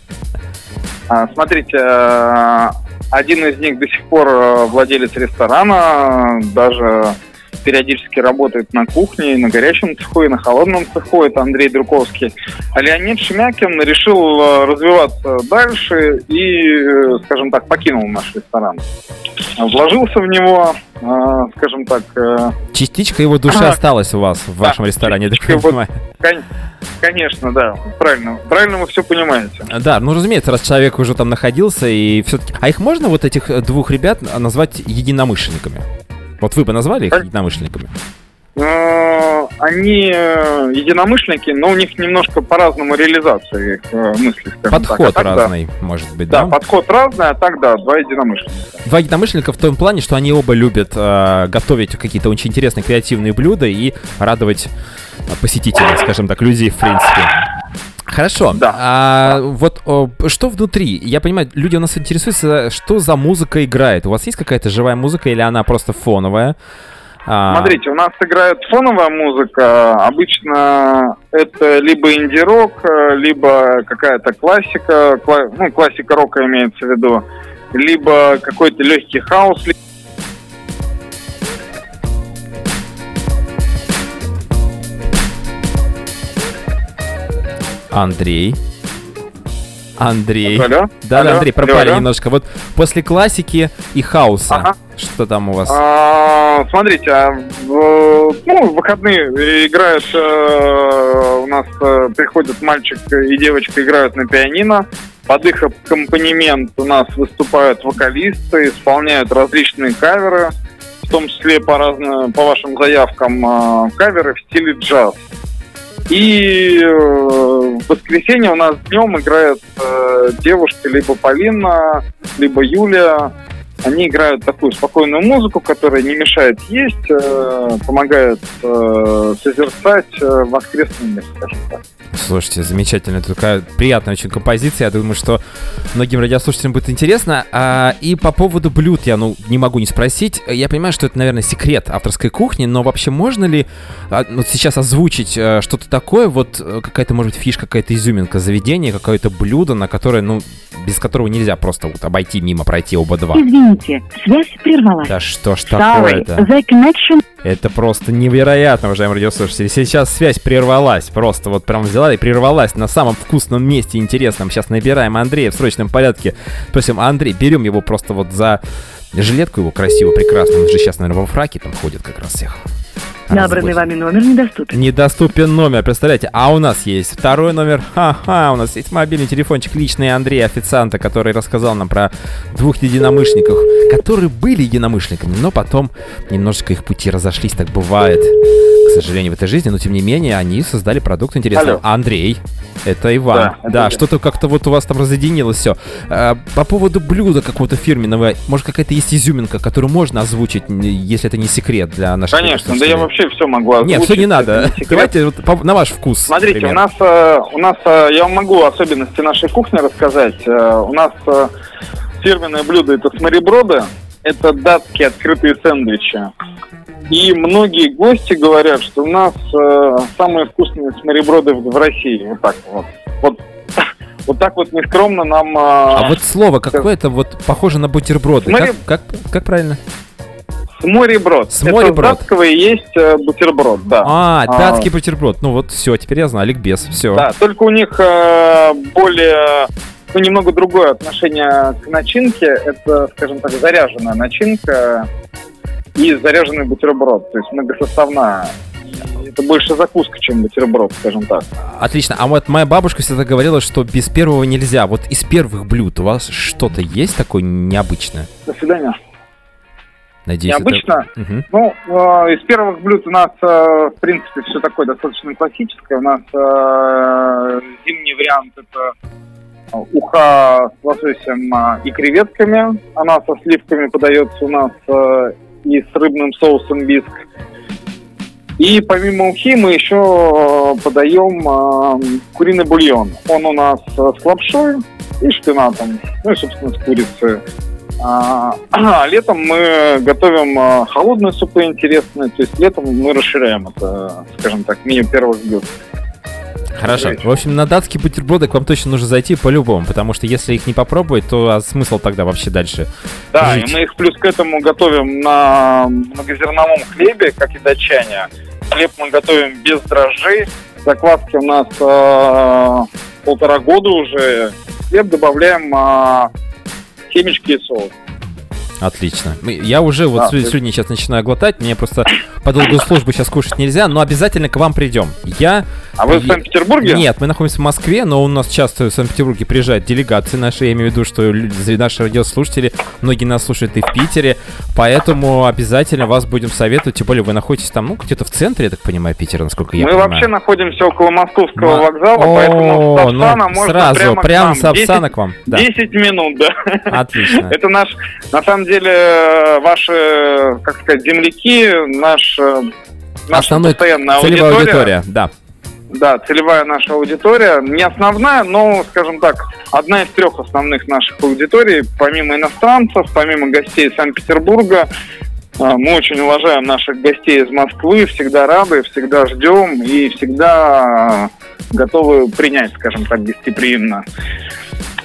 А, смотрите, э, один из них до сих пор э, владелец ресторана, даже периодически работает на кухне, на горячем цеху, и на холодном цеху, это Андрей Друковский. А Леонид Шемякин решил э, развиваться дальше и, э, скажем так, покинул наш ресторан. Вложился в него, э, скажем так... Частичка его души осталась у вас в да, вашем ресторане, так я понимаю. Конечно, да, правильно. Правильно вы все понимаете. Да, ну разумеется, раз человек уже там находился и все-таки... А их можно вот этих двух ребят назвать единомышленниками? Вот вы бы назвали их единомышленниками? Э, они э, единомышленники, но у них немножко по-разному реализация их э, мыслей. Подход так. А разный, да. может быть, да? Да, подход разный, а так да, два единомышленника. Два единомышленника в том плане, что они оба любят э, готовить какие-то очень интересные креативные блюда и радовать посетителей, скажем так, людей в принципе. Хорошо. Да. А, вот о, что внутри? Я понимаю, люди у нас интересуются, что за музыка играет. У вас есть какая-то живая музыка или она просто фоновая? А... Смотрите, у нас играет фоновая музыка. Обычно это либо инди-рок, либо какая-то классика, кла... ну, классика рока имеется в виду, либо какой-то легкий хаос, Андрей. Андрей. Алло? Да, алло, Андрей, пропали алло, немножко. Вот после классики и хаоса, ага. что там у вас? А, смотрите, а в, ну, в выходные играют, э, у нас э, приходят мальчик и девочка играют на пианино. Под их аккомпанемент у нас выступают вокалисты, исполняют различные каверы, в том числе по, разным, по вашим заявкам э, каверы в стиле джаз. И э, в воскресенье у нас днем играет э, девушка либо Полина, либо Юлия. Они играют такую спокойную музыку, которая не мешает есть, э, помогает э, созерцать э, воскресный мир, скажем так. Слушайте, замечательно. Это такая приятная очень композиция. Я думаю, что многим радиослушателям будет интересно. А, и по поводу блюд я ну, не могу не спросить. Я понимаю, что это, наверное, секрет авторской кухни, но вообще можно ли а, вот сейчас озвучить а, что-то такое, вот э, какая-то, может быть, фишка, какая-то изюминка заведения, какое-то блюдо, на которое, ну, без которого нельзя просто вот обойти мимо, пройти оба два. <laughs> Извините, связь прервалась. Да что ж такое-то? Это просто невероятно, уважаемые радиослушатели. Сейчас связь прервалась, просто вот прям взяла и прервалась на самом вкусном месте интересном. Сейчас набираем Андрея в срочном порядке. Просим, Андрей, берем его просто вот за жилетку его красивую, прекрасную. Он же сейчас, наверное, во фраке там ходит как раз всех. Набранный вами номер недоступен. Недоступен номер, представляете? А у нас есть второй номер. Ха-ха, у нас есть мобильный телефончик личный Андрея официанта, который рассказал нам про двух единомышленников, которые были единомышленниками, но потом немножечко их пути разошлись, так бывает, к сожалению, в этой жизни, но тем не менее они создали продукт интересный. Алло. Андрей, это Иван. Да, это Да, я. что-то как-то вот у вас там разъединилось все. по поводу блюда какого-то фирменного, может какая-то есть изюминка, которую можно озвучить, если это не секрет для наших Конечно, да я вообще все могу озвучить. Нет, все не надо. секрет. Давайте вот по- на ваш вкус. Смотрите, например. у нас, э, у нас, э, я вам могу особенности нашей кухни рассказать. Э, У нас фирменное блюдо это смореброды, это датские открытые сэндвичи. И многие гости говорят, что у нас э, самые вкусные смореброды в, в России. Вот так вот. Вот, <laughs> вот так вот нескромно нам... э, А вот слово какое-то вот похоже на бутерброды. Смотри- Как, как, как правильно? смореброд. Смореброд. Это с датского и есть э, бутерброд, да. А, А. датский бутерброд. Ну вот, все, теперь я знаю, ликбез, все. Да, только у них э, более, ну, немного другое отношение к начинке. Это, скажем так, заряженная начинка и заряженный бутерброд, то есть многосоставная. Это больше закуска, чем бутерброд, скажем так. Отлично. А вот моя бабушка всегда говорила, что без первого нельзя. Вот из первых блюд у вас что-то есть такое необычное? До свидания. Надеюсь, это- Необычно? Мгм. Ну, э, из первых блюд у нас, э, в принципе, все такое достаточно классическое. У нас э, зимний вариант это э, уха с лососем э, и креветками. Она со сливками подается у нас э, и с рыбным соусом биск. И помимо ухи мы еще э, подаем э, куриный бульон. Он у нас э, с лапшой и шпинатом, ну и, собственно, с курицей. А, <clears throat> летом мы готовим а, холодные супы интересные, то есть летом мы расширяем это, скажем так, меню первых блюд. Хорошо. В общем, на датские бутерброды к вам точно нужно зайти по-любому, потому что если их не попробовать, то а смысл тогда вообще дальше? Да, Жить. и мы их плюс к этому готовим на многозерновом хлебе, как и датчане. Хлеб мы готовим без дрожжей. Закваски у нас а, полтора года уже. Хлеб добавляем а, семечки и соус. Отлично. Мы- Я уже вот есть- сегодня сейчас начинаю глотать, мне просто по долгу службы сейчас кушать нельзя, но обязательно к вам придем. Я... А вы в Санкт-Петербурге? Нет, мы находимся в Москве, но у нас часто в Санкт-Петербурге приезжают делегации наши, я имею в виду, что наши радиослушатели, многие нас слушают и в Питере, поэтому обязательно вас будем советовать, тем более вы находитесь там, ну, где-то в центре, я так понимаю, Питера, насколько я мы понимаю. вообще находимся около Московского Ма- вокзала, поэтому с О, Сапсана ну, можно сразу, прямо, прямо к с. Сапсана 10, к вам. Да, 10 минут, да. отлично. Это наш, на самом деле, ваши, как сказать, земляки, наш, э, наша Основной постоянная аудитория. аудитория, да. Да, целевая наша аудитория. Не основная, но, скажем так, одна из трех основных наших аудиторий, помимо иностранцев, помимо гостей Санкт-Петербурга. Мы очень уважаем наших гостей из Москвы, всегда рады, всегда ждем и всегда готовы принять, скажем так, гостеприимно.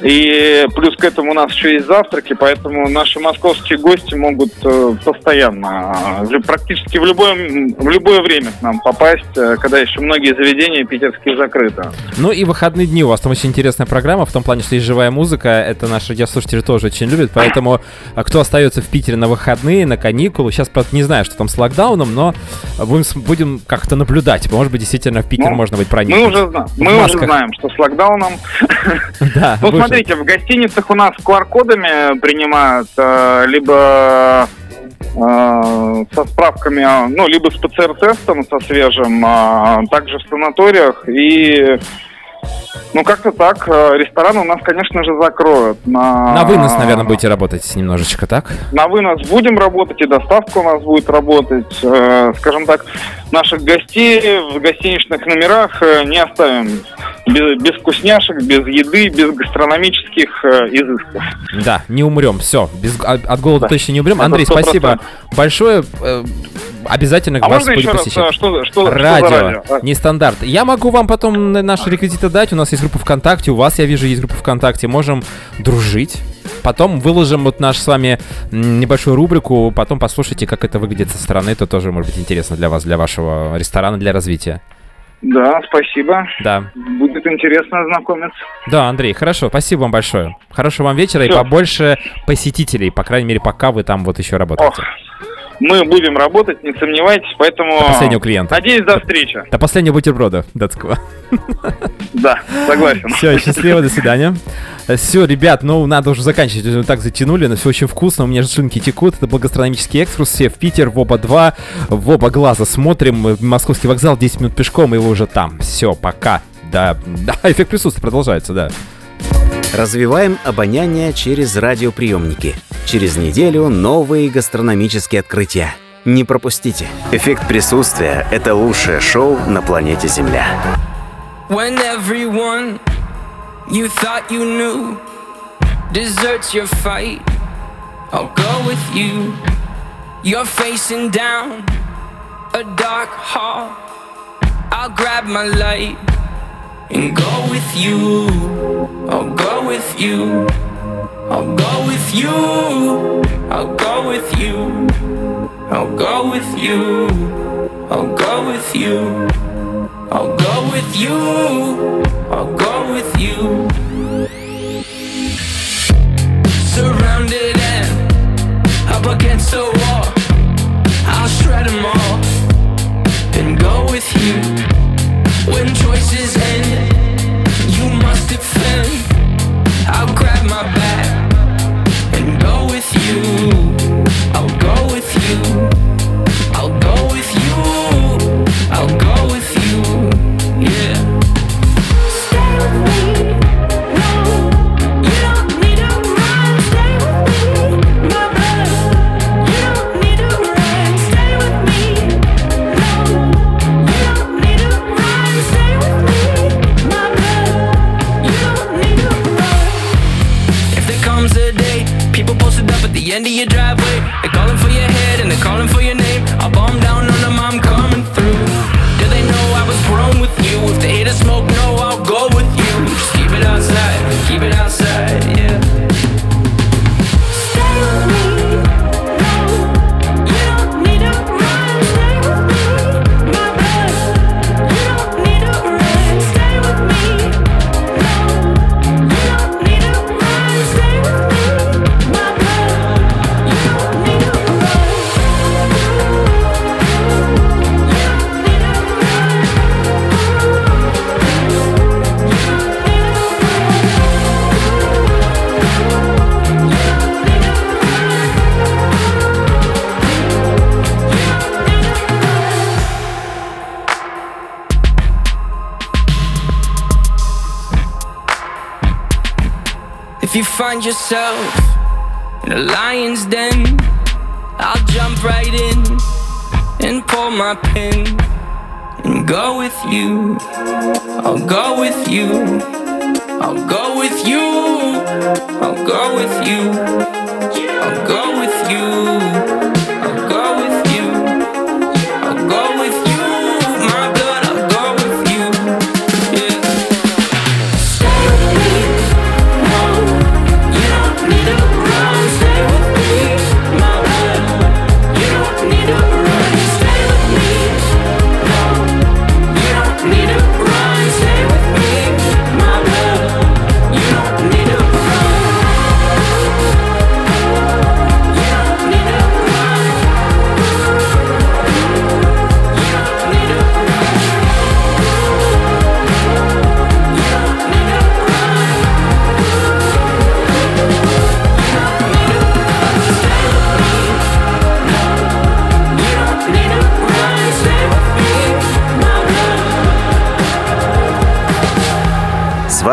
И плюс к этому у нас еще есть завтраки, поэтому наши московские гости могут э, постоянно, э, практически в любое, в любое время к нам попасть, э, когда еще многие заведения питерские закрыты. Ну и выходные дни у вас там очень интересная программа, в том плане, что есть живая музыка, это наши радиослушатели тоже очень любят, поэтому кто остается в Питере на выходные, на каникулы, сейчас, правда, не знаю, что там с локдауном, но будем, будем как-то наблюдать, может быть, действительно в Питер Ну, можно быть Мы проникнуть. уже, зна- В мы уже знаем, что с локдауном. <laughs> Да, Ну, смотрите, в гостиницах у нас QR-кодами принимают, либо э, со справками, ну, либо с ПЦР-тестом, со свежим, а также в санаториях. И, ну, как-то так, э, рестораны у нас, конечно же, закроют. На, На вынос, наверное, будете работать немножечко, так? На вынос будем работать, и доставка у нас будет работать. Э, Скажем так, наших гостей в гостиничных номерах э, не оставим без, без вкусняшек, без еды, без гастрономических э, изысков. Да, не умрем, все, без, от, от голода Да. точно не умрем. Это Андрей, 100%. спасибо большое, э, обязательно А вас можно еще раз, посещать. э, что, что, что за Радио, радио? А, нестандарт. Я могу вам потом на- наши реквизиты дать. У нас есть группа ВКонтакте, у вас, я вижу, есть группа ВКонтакте. Можем дружить. Потом выложим вот наш с вами небольшую рубрику. Потом послушайте, как это выглядит со стороны. Это тоже может быть интересно для вас, для вашего ресторана, для развития. Да, спасибо. Да. Будет интересно ознакомиться. Да, Андрей, хорошо, спасибо вам большое. Хорошего вам вечера Все. и побольше посетителей, по крайней мере, пока вы там вот еще работаете. Ох. Мы будем работать, не сомневайтесь, поэтому... До последнего клиента. Надеюсь, до встречи. До последнего бутерброда датского. Да, согласен. Все, счастливо, до свидания. Все, ребят, ну надо уже заканчивать. Мы так затянули, но все очень вкусно. У меня же шинки текут. Это был гастрономический экскурс. Все в Питер, в оба два, в оба глаза смотрим. Московский вокзал, 10 минут пешком, и вы уже там. Все, пока. Да, да, <laughs> эффект присутствия продолжается, да. Развиваем обоняние через радиоприемники. Через неделю новые гастрономические открытия. Не пропустите. Эффект присутствия – это лучшее шоу на планете Земля. When everyone you thought you knew deserts your fight, I'll go with you. You're facing down a dark hall. I'll grab my light and go with you. I'll go with you. I'll go with you. I'll go with you. I'll go with you. I'll go with you. I'll go with you. I'll go with you. Surrounded and up against the wall. I'll shred them all and go with you. If you find yourself in a lion's den, I'll jump right in and pull my pin and go with you. I'll go with you. I'll go with you. I'll go with you. I'll go with you.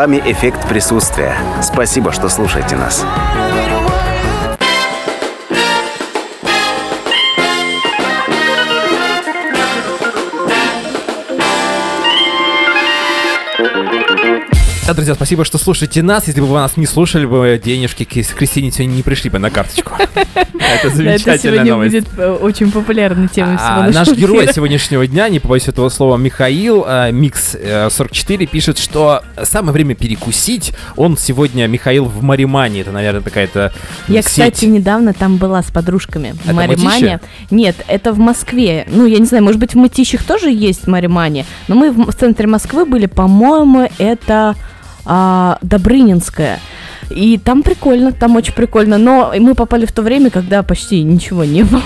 Вами эффект присутствия. Спасибо, что слушаете нас. Да, друзья, спасибо, что слушаете нас. Если бы вы нас не слушали, бы денежки к Кристине сегодня не пришли бы на карточку. <laughs> Это замечательная новость. будет э, очень популярной темой а, Наш герой сегодняшнего дня, не побоюсь этого слова, Михаил, э, Микс44, пишет, что самое время перекусить. Он сегодня, Михаил, в Маримане. Это, наверное, какая-то Я, кстати, недавно там была с подружками. В Маримане. Нет, это в Москве. Ну, я не знаю, может быть, в Мытищах тоже есть Маримане, но мы в центре Москвы были, по-моему, это а, Добрынинская. И там прикольно, там очень прикольно. Но мы попали в то время, когда почти ничего не было.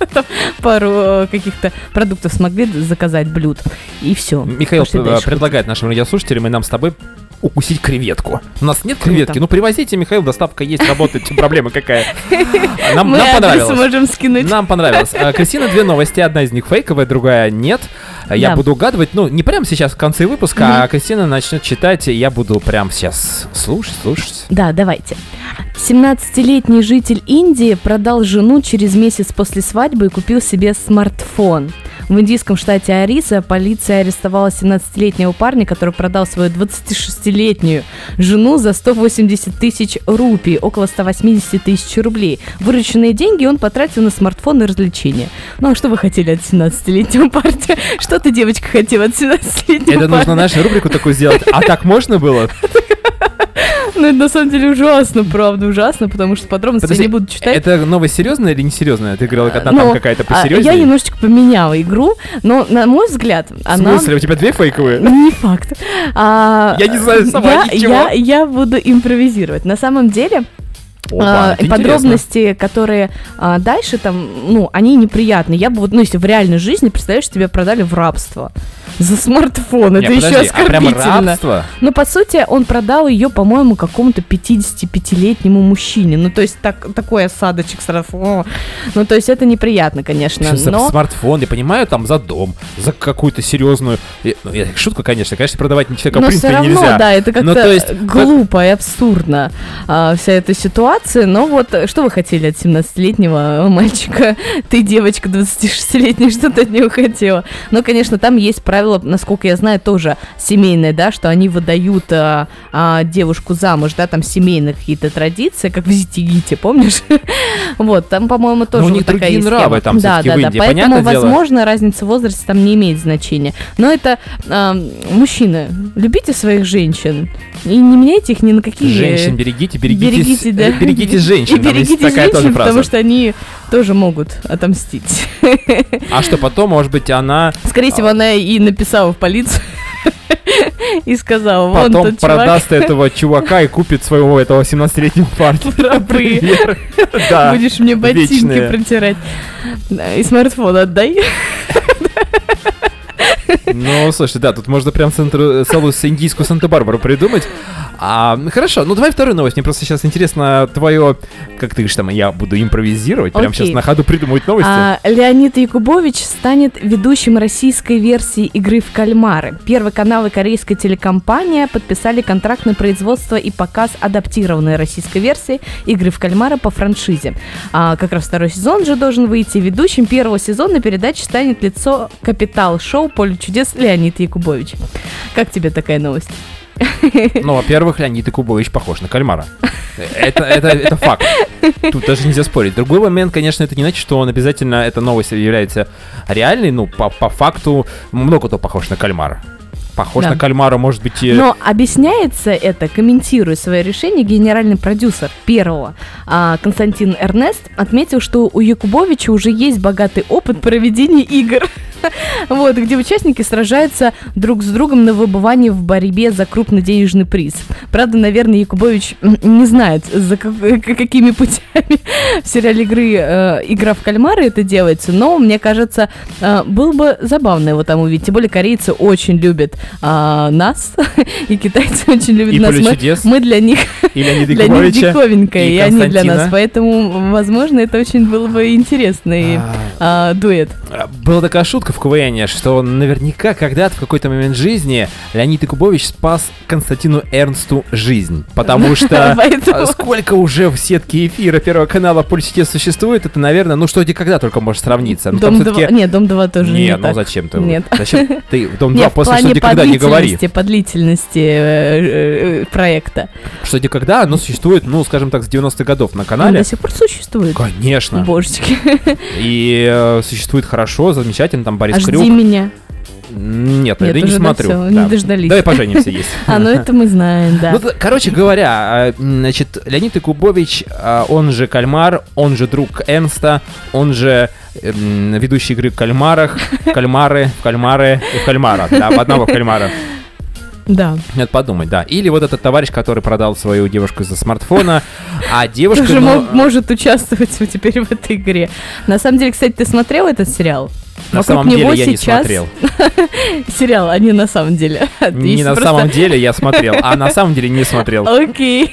<laughs> пару э, каких-то продуктов смогли заказать блюд. И все. Михаил предлагает нашим радиослушателям и нам с тобой укусить креветку. У нас нет креветки, ну привозите, Михаил, доставка есть, работает, проблема какая. <laughs> Нам, нам понравилось. можем скинуть. Нам понравилось. А, Кристина, две новости, одна из них фейковая, другая нет. Я да. буду угадывать, ну, не прямо сейчас в конце выпуска, угу. а Кристина начнет читать, и я буду прямо сейчас слушать, слушать. Да, давайте. 17-летний житель Индии продал жену через месяц после свадьбы и купил себе смартфон. В индийском штате Ариса полиция арестовала 17-летнего парня, который продал свою 26-летнюю жену за 180 тысяч рупий, около 180 тысяч рублей. Вырученные деньги он потратил на смартфон и развлечения. Ну а что вы хотели от 17-летнего парня? <laughs> Что ты, девочка, хотела от 17-летнего парня? Это нужно нашу рубрику такую сделать. А так можно было? <laughs> <laughs> Ну, это на самом деле ужасно, правда, ужасно, потому что подробности Подожди, я не буду читать. Это новость серьезная или несерьезная? Ты играла когда ну, там какая-то а, посерьезнее? Я немножечко поменяла игру, но, на мой взгляд, она... В смысле, у тебя две фейковые? <laughs> Не факт. А, я не знаю сама я, ничего. Я буду импровизировать. На самом деле, Опа, а, подробности, которые а, дальше там, ну, они неприятные. Я бы вот, ну, если в реальной жизни, представляешь, тебе продали в рабство за смартфон. Это еще оскорбительно. А ну, по сути, он продал ее, по-моему, какому-то 55-летнему мужчине. Ну, то есть так, такой осадочек сразу. О. Ну, то есть это неприятно, конечно. Что но... смартфон, я понимаю, там за дом, за какую-то серьезную... Ну, я, шутка, конечно, конечно, продавать человека но в принципе все равно, нельзя. да, это как-то то есть... глупо и абсурдно а, вся эта ситуация. Но вот что вы хотели от 17-летнего мальчика? <laughs> Ты, девочка 26-летняя, <laughs> что-то от него хотела. Но, конечно, там есть правило, насколько я знаю, тоже семейное, да, что они выдают а, а, девушку замуж, да, там семейные какие-то традиции, как в Зитигите, помнишь? <laughs> вот, там, по-моему, тоже Но у них вот такая нравы там Да, да, да, поэтому, возможно, разница в возрасте там не имеет значения. Но это а, мужчины, любите своих женщин и не меняйте их ни на какие... Женщин берегите, берегите, берегите, да. Берегите <laughs> женщин. И берегите женщин, потому что они тоже могут отомстить. А что потом, может быть, она... Скорее всего, она и написала в полицию <laughs> и сказала, вон Потом продаст этого чувака и купит своего этого 17-летнего парня. <laughs> Рабы. Да. Будешь мне ботинки протирать. И смартфон отдай. Ну, слушай, да, тут можно прям центр, целую индийскую Санта-Барбару придумать. А, хорошо, ну давай вторую новость. Мне просто сейчас интересно твое, как ты говоришь, там, я буду импровизировать, прямо сейчас на ходу придумывать новости. А, Леонид Якубович станет ведущим российской версии игры в кальмары. Первый канал и корейская телекомпания подписали контракт на производство и показ адаптированной российской версии игры в кальмара по франшизе. А, как раз второй сезон же должен выйти. Ведущим первого сезона передачи станет лицо капитал-шоу «Поле чудес» Леонид Якубович. Как тебе такая новость? <laughs> Ну, во-первых, Леонид Якубович похож на кальмара. Это, это, это факт. Тут даже нельзя спорить. Другой момент, конечно, это не значит, что он обязательно, эта новость является реальной. Ну, по, по факту, много кто похож на кальмара похож да. на кальмара, может быть... И... Но объясняется это, комментируя свое решение, генеральный продюсер первого а, Константин Эрнест отметил, что у Якубовича уже есть богатый опыт проведения игр. <laughs> вот, где участники сражаются друг с другом на выбывании в борьбе за крупный денежный приз. Правда, наверное, Якубович не знает, за как, какими путями <laughs> в сериале игры э, «Игра в кальмары» это делается, но, мне кажется, э, было бы забавно его там увидеть. Тем более корейцы очень любят э, нас, <laughs> и китайцы <laughs> очень любят и нас. Мы, мы для них, и <laughs> для них диковинка, и, и они для нас. Поэтому, возможно, это очень было бы интересный а... э, дуэт. Была такая шутка, в КВН, что наверняка когда-то в какой-то момент жизни Леонид Якубович спас Константину Эрнсту жизнь. Потому что а, сколько уже в сетке эфира Первого канала Пульсите существует, это, наверное, ну что где когда только может сравниться. Ну, дом 2, нет, Дом 2 тоже. Нет, ну зачем ты? Нет. Зачем ты Дом 2 после что где когда не говори. по длительности э, э, проекта. Что где когда, оно существует, ну, скажем так, с 90-х годов на канале. До сих пор существует. Конечно. Божечки. <laughs> И э, существует хорошо, замечательно, там Борис а Крюк. Жди меня. Нет, Нет я не смотрю. Все, да. Не дождались. Давай поженимся есть. А, ну это мы знаем, да. Ну, короче говоря, значит, Леонид Якубович, он же Кальмар, он же друг Энста, он же ведущий игры в кальмарах, кальмары, в кальмары и в кальмара. Да, в одного кальмара. Да. Надо подумать, да. Или вот этот товарищ, который продал свою девушку из-за смартфона, а девушка... Тоже ну... может участвовать теперь в этой игре. На самом деле, кстати, ты смотрел этот сериал? На самом деле я не смотрел. <laughs> Сериал, а не на самом деле. Не на самом деле я смотрел, а на самом деле не смотрел. Окей.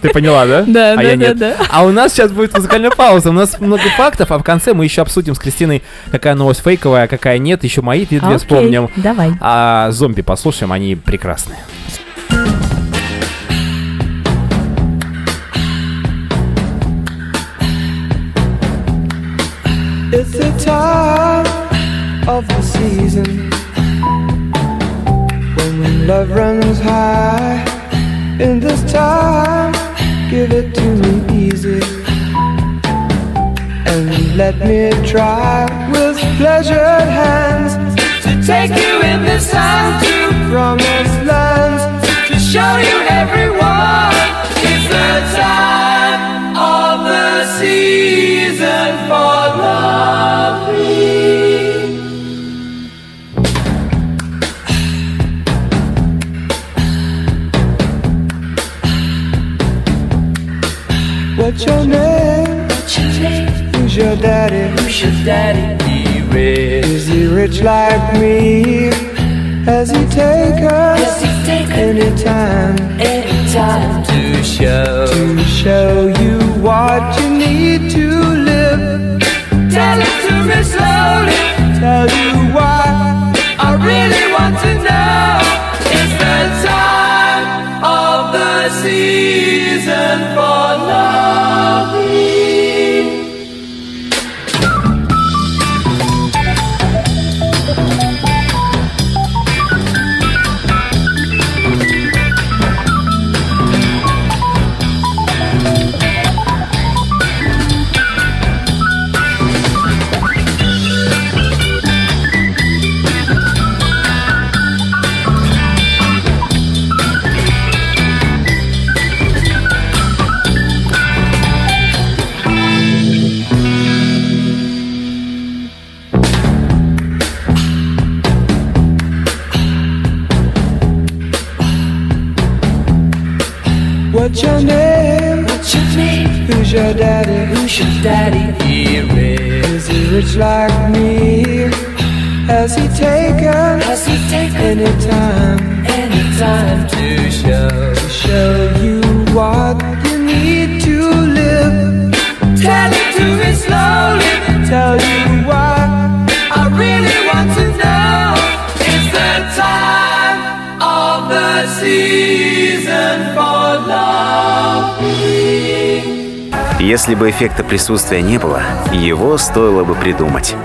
Ты поняла, да? Да, а да, я да, нет. да. А у нас сейчас будет музыкальная пауза. У нас много фактов, а в конце мы еще обсудим с Кристиной, какая новость фейковая, а какая нет. Еще мои две Окей, вспомним. Давай. А зомби послушаем, они прекрасные. It's the time of the season when love runs high. In this time, give it to me easy. And let me try with pleasured hands to take you in this time to promised lands to show you everyone. It's the time What's your name? What's your name? Who's your daddy? Who's your daddy? He rich. Is he rich like me? Has he take us? He take anytime? Anytime to show to show you what you need to live. Tell it to me slowly. Tell you why I really want to know. It's the time of the season for loving. Daddy? Who's your? He. Is he rich like me? Has he taken? Has he taken any time? Any time to show to show you what you need to live? Tell it to me slowly. Tell you Если бы эффекта присутствия не было, его стоило бы придумать.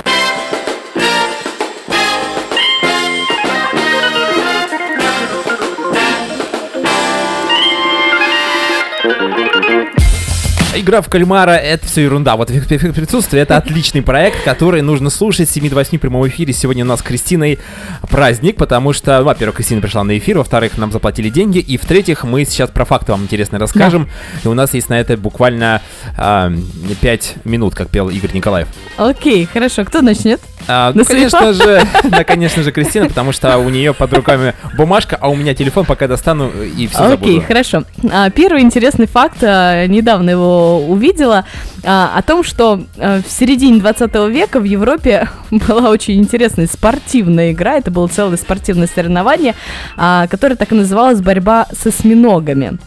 Игра в кальмара — это все ерунда. Вот эффект присутствия — это отличный проект, который нужно слушать с 7 до 8 в прямом эфире. Сегодня у нас с Кристиной праздник, потому что, во-первых, Кристина пришла на эфир, во-вторых, нам заплатили деньги, и в-третьих, мы сейчас про факты вам интересно расскажем. Да. И у нас есть на это буквально э, 5 минут, как пел Игорь Николаев. Окей, хорошо. Кто начнет? А, ну, конечно же, <laughs> да, конечно же, Кристина, потому что у нее под руками бумажка, а у меня телефон, пока достану и все Окей, хорошо. А, первый интересный факт, а, недавно его увидела, а, о том, что а, в середине 20 века в Европе <laughs> была очень интересная спортивная игра, это было целое спортивное соревнование, а, которое так и называлось «Борьба с осьминогами».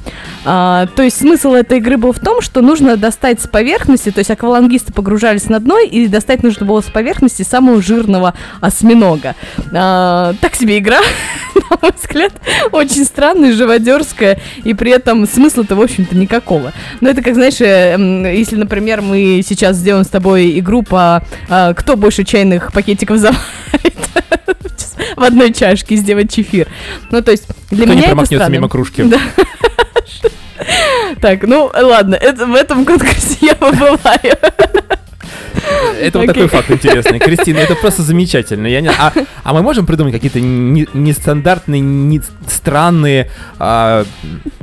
А, то есть смысл этой игры был в том, что нужно достать с поверхности, то есть аквалангисты погружались на дно, и достать нужно было с поверхности самого жирного осьминога. Так себе игра, <laughs> на мой взгляд, очень странная, живодерская, и при этом смысла-то, в общем-то, никакого. Но это как, знаешь, э, если, например, мы сейчас сделаем с тобой игру по а, кто больше чайных пакетиков заварит <laughs> в одной чашке сделать чефир. Ну, то есть, для Кто меня не это странно. мимо кружки. Да. <laughs> Так, ну ладно, это, в этом конкурсе <laughs> я побываю. Это вот такой факт интересный. Кристина, это просто замечательно. Я не... а, а мы можем придумать какие-то не- нестандартные, не странные а,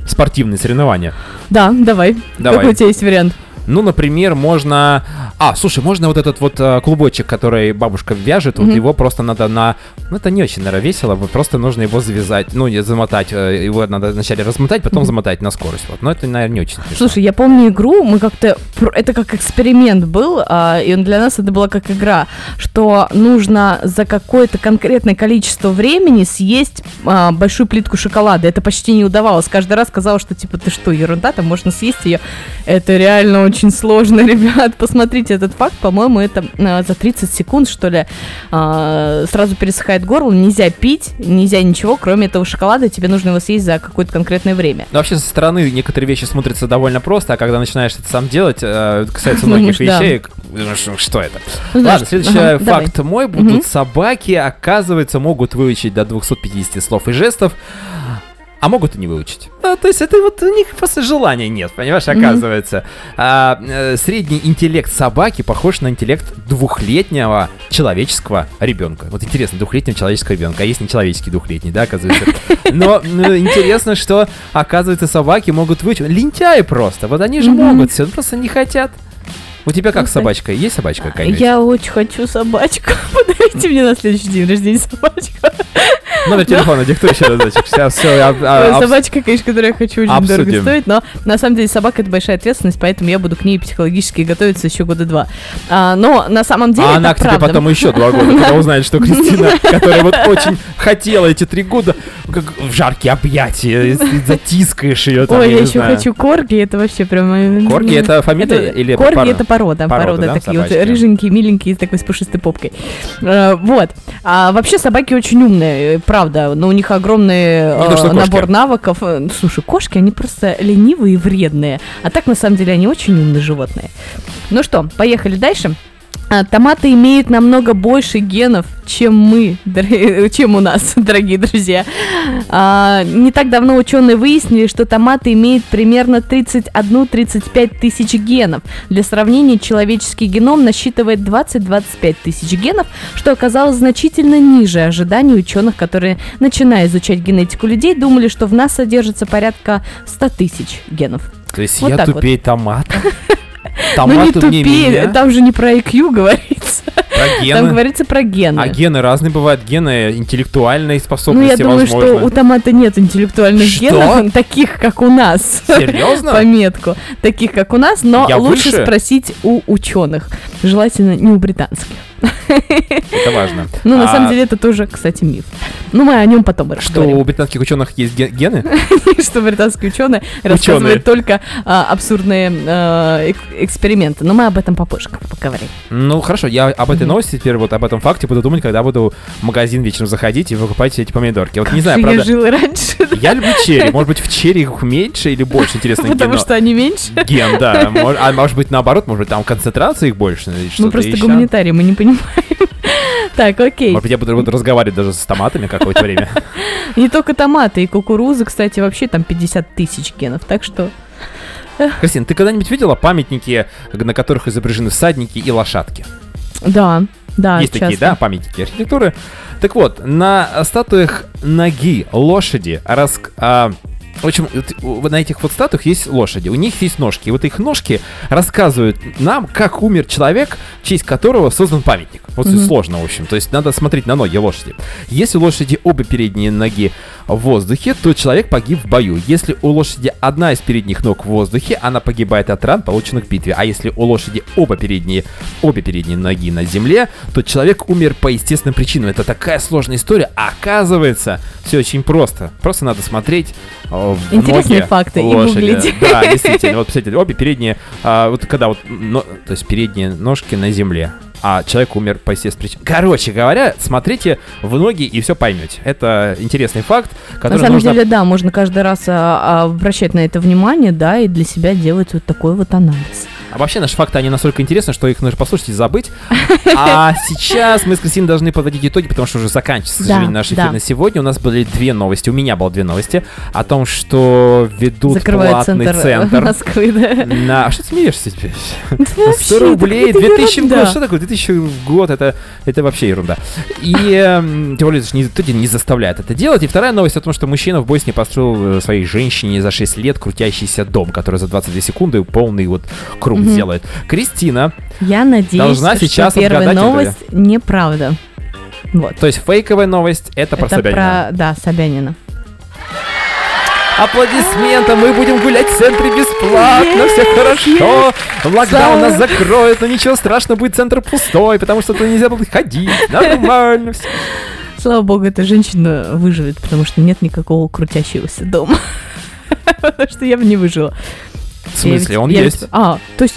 спортивные соревнования? Да, давай. Давай. Какой у тебя есть вариант? Ну, например, можно... А, слушай, можно вот этот вот а, клубочек, который бабушка вяжет, вот Мгм. его просто надо на... Ну, это не очень, наверное, весело, вот просто нужно его завязать, ну, не замотать, э, его надо вначале размотать, потом Мгм. замотать на скорость, вот. Но это, наверное, не очень смешно. Слушай, я помню игру, мы как-то... Это как эксперимент был, а, и он для нас это была как игра, что нужно за какое-то конкретное количество времени съесть а, большую плитку шоколада. Это почти не удавалось. Каждый раз казалось, что типа, ты что, ерунда, там можно съесть ее. Это реально очень сложно, <laughs> ребят. Посмотрите этот факт. По-моему, это а, за 30 секунд, что ли, а, сразу пересыхает горло. Нельзя пить, нельзя ничего, кроме этого шоколада. Тебе нужно его съесть за какое-то конкретное время. Но вообще со стороны некоторые вещи смотрятся довольно просто, а когда начинаешь это сам делать, э, касается <laughs> Ну, многих вещей, «Ну, что это? Ну, Ладно, следующий давай. факт мой будут собаки, оказывается, могут выучить до 250 слов и жестов. А могут и не выучить. Ну, то есть это вот у них просто желания нет, понимаешь, оказывается. А, э, средний интеллект собаки похож на интеллект двухлетнего человеческого ребенка. Вот интересно, двухлетнего человеческого ребенка, а есть нечеловеческий двухлетний, да, оказывается. <laughs> Но ну, интересно, что, оказывается, собаки могут выучить. Лентяи просто, вот они же могут все, просто не хотят. У тебя как Ну, с собачкой? Есть собачка какая-нибудь? Я очень хочу собачку. <laughs> Подарите мне на следующий день рождения собачку. Номер телефона диктуй еще разочек. Сейчас все. Ой, Собачка, конечно, которую я хочу, очень дорого обсудим. стоит, но на самом деле собака это большая ответственность, поэтому я буду к ней психологически готовиться еще года два. А, но на самом деле А это она к тебе потом еще два года, когда узнает, что Кристина, <laughs> которая вот очень хотела эти три года, как в жаркие объятия, затискаешь ее там, Ой, я еще хочу корги, это вообще прям... Корги это фамилия или Корги это порода, Порода, порода, да, такие вот рыженькие, миленькие, с такой с пушистой попкой. Э, вот. А вообще собаки очень умные, э, правда, но у них огромный э, набор навыков. Слушай, кошки, они просто ленивые и вредные, а так на самом деле они очень умные животные. Ну что, поехали дальше. А, Томаты имеют намного больше генов, чем мы, <laughs> чем у нас, <laughs> дорогие друзья. А, не так давно ученые выяснили, что томаты имеют примерно 31-35 тысяч генов. Для сравнения, человеческий геном насчитывает 20-25 тысяч генов, что оказалось значительно ниже ожиданий ученых, которые, начиная изучать генетику людей, думали, что в нас содержится порядка 100 тысяч генов. То есть Вот я так вот. тупее <laughs> томата? ну не меня? там же не про IQ говорится. Про Там гены? говорится про гены. А гены разные бывают, гены интеллектуальной ну, я способности, думаю, возможно. что у томата нет интеллектуальных Что? генов, <laughs> таких, как у нас. Серьезно? <laughs> Пометку. Таких, как у нас, но Я лучше выше? спросить у ученых. Желательно не у британских. Это важно. Ну, на А самом деле, это тоже, кстати, миф. Ну, мы о нем потом Что, поговорим. у британских ученых есть ге- гены? <laughs> Что британские ученые рассказывают только а, абсурдные а, эк- эксперименты. Но мы об этом попозже поговорим. Ну, хорошо, я об этой новости теперь, вот об этом факте буду думать, когда буду в магазин вечером заходить и покупать эти помидорки. Вот не знаю, правда, я жила раньше, <laughs> я люблю черри. Может быть, в черри их меньше или больше, интересно, потому что они меньше. Ген, да. <laughs> А может быть, наоборот, может быть, там концентрация их больше Мы просто гуманитарии, мы не понимаем. <laughs> Так, окей. Может быть, я буду, буду разговаривать даже с томатами какое-то время. <laughs> Не только томаты и кукуруза, кстати, вообще там 50 тысяч генов. Так что <laughs> Кристина, ты когда-нибудь видела памятники, на которых изображены всадники и лошадки? да, да, Есть такие, часто. да, памятники архитектуры. Так вот, на статуях ноги лошади рас... а, в общем, вот, на этих вот статуях есть лошади, у них есть ножки. И вот их ножки рассказывают нам, как умер человек, в честь которого создан памятник. Вот Мгм. сложно, в общем. То есть надо смотреть на ноги лошади. Если лошади обе передние ноги в воздухе, то человек погиб в бою. Если у лошади одна из передних ног в воздухе, она погибает от ран, полученных в битве. А если у лошади оба передние, обе передние ноги на земле, то человек умер по естественным причинам. Это такая сложная история. А оказывается, все очень просто. Просто надо смотреть э, в Интересные ноги факты и лошади. гуглить. Да, <laughs> действительно. Вот, посмотрите, обе передние, а, вот когда вот, но- то есть передние ножки на земле. А человек умер по естественной причине. Короче говоря, смотрите в ноги и все поймете. Это интересный факт, который На самом нужно... деле, да, можно каждый раз а, а, обращать на это внимание, да, и для себя делать вот такой вот анализ. А вообще наши факты, они настолько интересны, что их нужно послушать и забыть. А сейчас мы с Кристиной должны подводить итоги, потому что уже заканчивается, к сожалению, наш эфир на сегодня. У нас были две новости, у меня было две новости о том, что ведут Закрывает платный центр, центр. Москвы, да. На... А что ты смеешься теперь? Да <laughs> 100 вообще, рублей, это какая-то 2000 в год. Что такое 2000 в год? Это, это вообще ерунда. И эм, тем более, это ж не, кто тебя не заставляет это делать. И вторая новость о том, что мужчина в Боснии построил э, своей женщине за 6 лет крутящийся дом, который за 22 секунды полный вот круг Мгм. сделает. Кристина, Я надеюсь, Должна что сейчас первая отгадать новость неправда. Вот. то есть фейковая новость, это про Это Собянина. про, да, Собянина. Аплодисменты, мы будем гулять в центре бесплатно, все хорошо. Локдаун нас закроет, но ничего страшного, будет центр пустой, потому что туда нельзя будет ходить. Нормально все. Слава богу, эта женщина выживет, потому что нет никакого крутящегося дома. <laughs> Потому что я бы не выжила. В смысле, он я есть? А, то есть...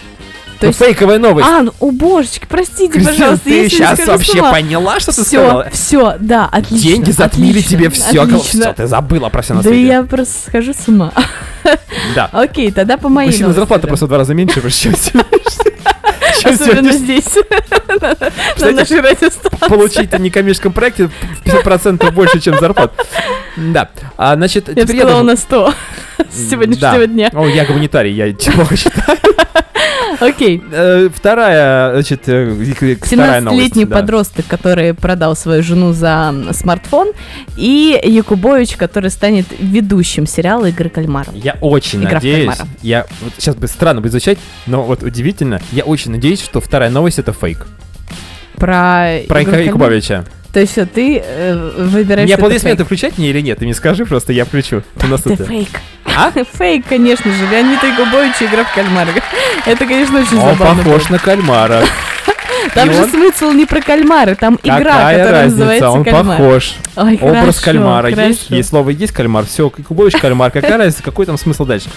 То Ну, есть... фейковая новость. А, ну, о божечки, простите, Кристина, пожалуйста. ты сейчас вообще ума. поняла, что ты Все, сказала? все, да, отлично. Деньги затмили отлично, тебе все. отлично. Все, ты забыла про все на Да свете. я просто схожу с ума. Да. Окей, тогда по моей Мужчина зарплата да. просто в два раза меньше, чем Особенно здесь, <laughs> на нашей радиостанции. Получить на некоммерческом проекте в 50% больше, чем зарплат. Да. А, значит, Я сказала на 100 с сегодняшнего дня. О, я гуманитарий, я плохо <laughs> считаю. Окей. Э, Вторая, значит, э, вторая новость. 17-летний да. подросток, который продал свою жену за смартфон, и Якубович, который станет ведущим сериала «Игры кальмаров». Я очень Игра надеюсь, кальмара. я вот сейчас бы странно будет звучать, но вот удивительно, я очень надеюсь, что вторая новость это фейк. Про, Про «Игру в Якубовича. кальмаров». То есть все, ты э, выбираешь... Мне что аплодисменты включать мне или нет? Ты мне скажи просто, я включу. У нас Это фейк. А? <laughs> Фейк, конечно же. Леонид Якубович и «Игра в кальмара». <laughs> Это, конечно, очень Он забавно. похож было. на кальмара. <laughs> Там И же он- смысл не про кальмары, там игра, Какая которая разница? называется Он кальмар. похож. Ой, Образ хорошо, кальмара есть, хорошо. есть слово есть кальмар, все, Якубович кальмар, какая разница, какой там смысл дальше?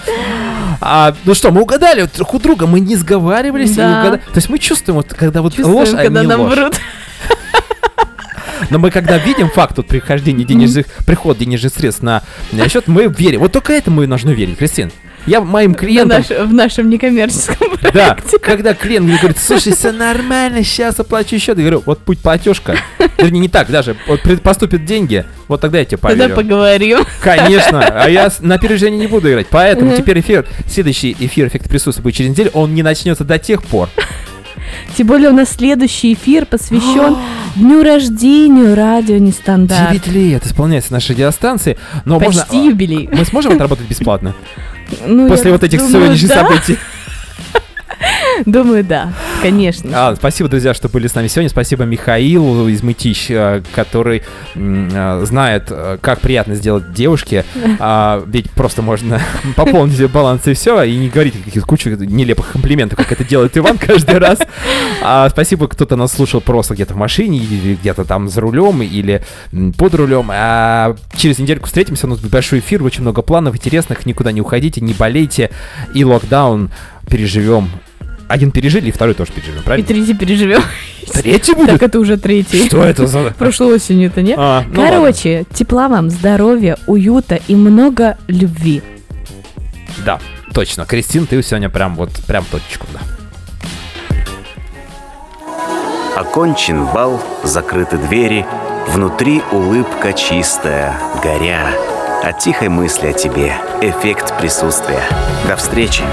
А, ну что, мы угадали вот друг у друга, мы не сговаривались и Да. угадали. То есть мы чувствуем, вот, когда вот Чувствуем, ложь, а когда не нам ложь. врут. Но мы когда видим факт вот прихождения денежных, приход денежных средств на, счет, мы верим. Вот только этому и нужно верить, Кристин. Я моим клиентам, наш- в нашем некоммерческом да, проекте. когда клиент мне говорит, слушай, все нормально, сейчас оплачу счет, я говорю, вот путь платежка, вернее, не так даже, вот поступят деньги, вот тогда я тебе Тогда поверю. поговорим. Конечно, а я на опережение не буду играть. Поэтому теперь эфир, следующий эфир эффект присутствия будет через неделю, он не начнется до тех пор. Тем более у нас следующий эфир посвящен <gasps> дню рождения радио Нестандарт. 9 лет исполняется нашей радиостанции, но Почти можно... юбилей. Мы сможем отработать бесплатно? Ну, После вот этих думаю, сегодняшних да. событий. <laughs> <laughs> Думаю, да, конечно. А, спасибо, друзья, что были с нами сегодня. Спасибо Михаилу из Мытищ, э, который э, знает, э, как приятно сделать девушке. <laughs> А, Ведь просто можно <laughs> пополнить себе баланс и все, и не говорить каких-то кучу нелепых комплиментов, как это делает Иван каждый раз. А, Спасибо, кто-то нас слушал просто где-то в машине, или где-то там за рулем, или под рулем. А через недельку встретимся, у нас будет большой эфир, очень много планов интересных, никуда не уходите, не болейте, и локдаун переживем. Один пережили, и второй тоже переживем, И правильно? третий переживем. Третий Так, будет? это уже третий. Что это за... <laughs> Прошлой осенью-то, не? А, ну ладно. Короче, тепла вам, здоровья, уюта и много любви. Да, точно. Кристин, ты сегодня прям вот, прям точечку, да. Окончен бал, закрыты двери, Внутри улыбка чистая, горя. От тихой мысли о тебе эффект присутствия. До встречи!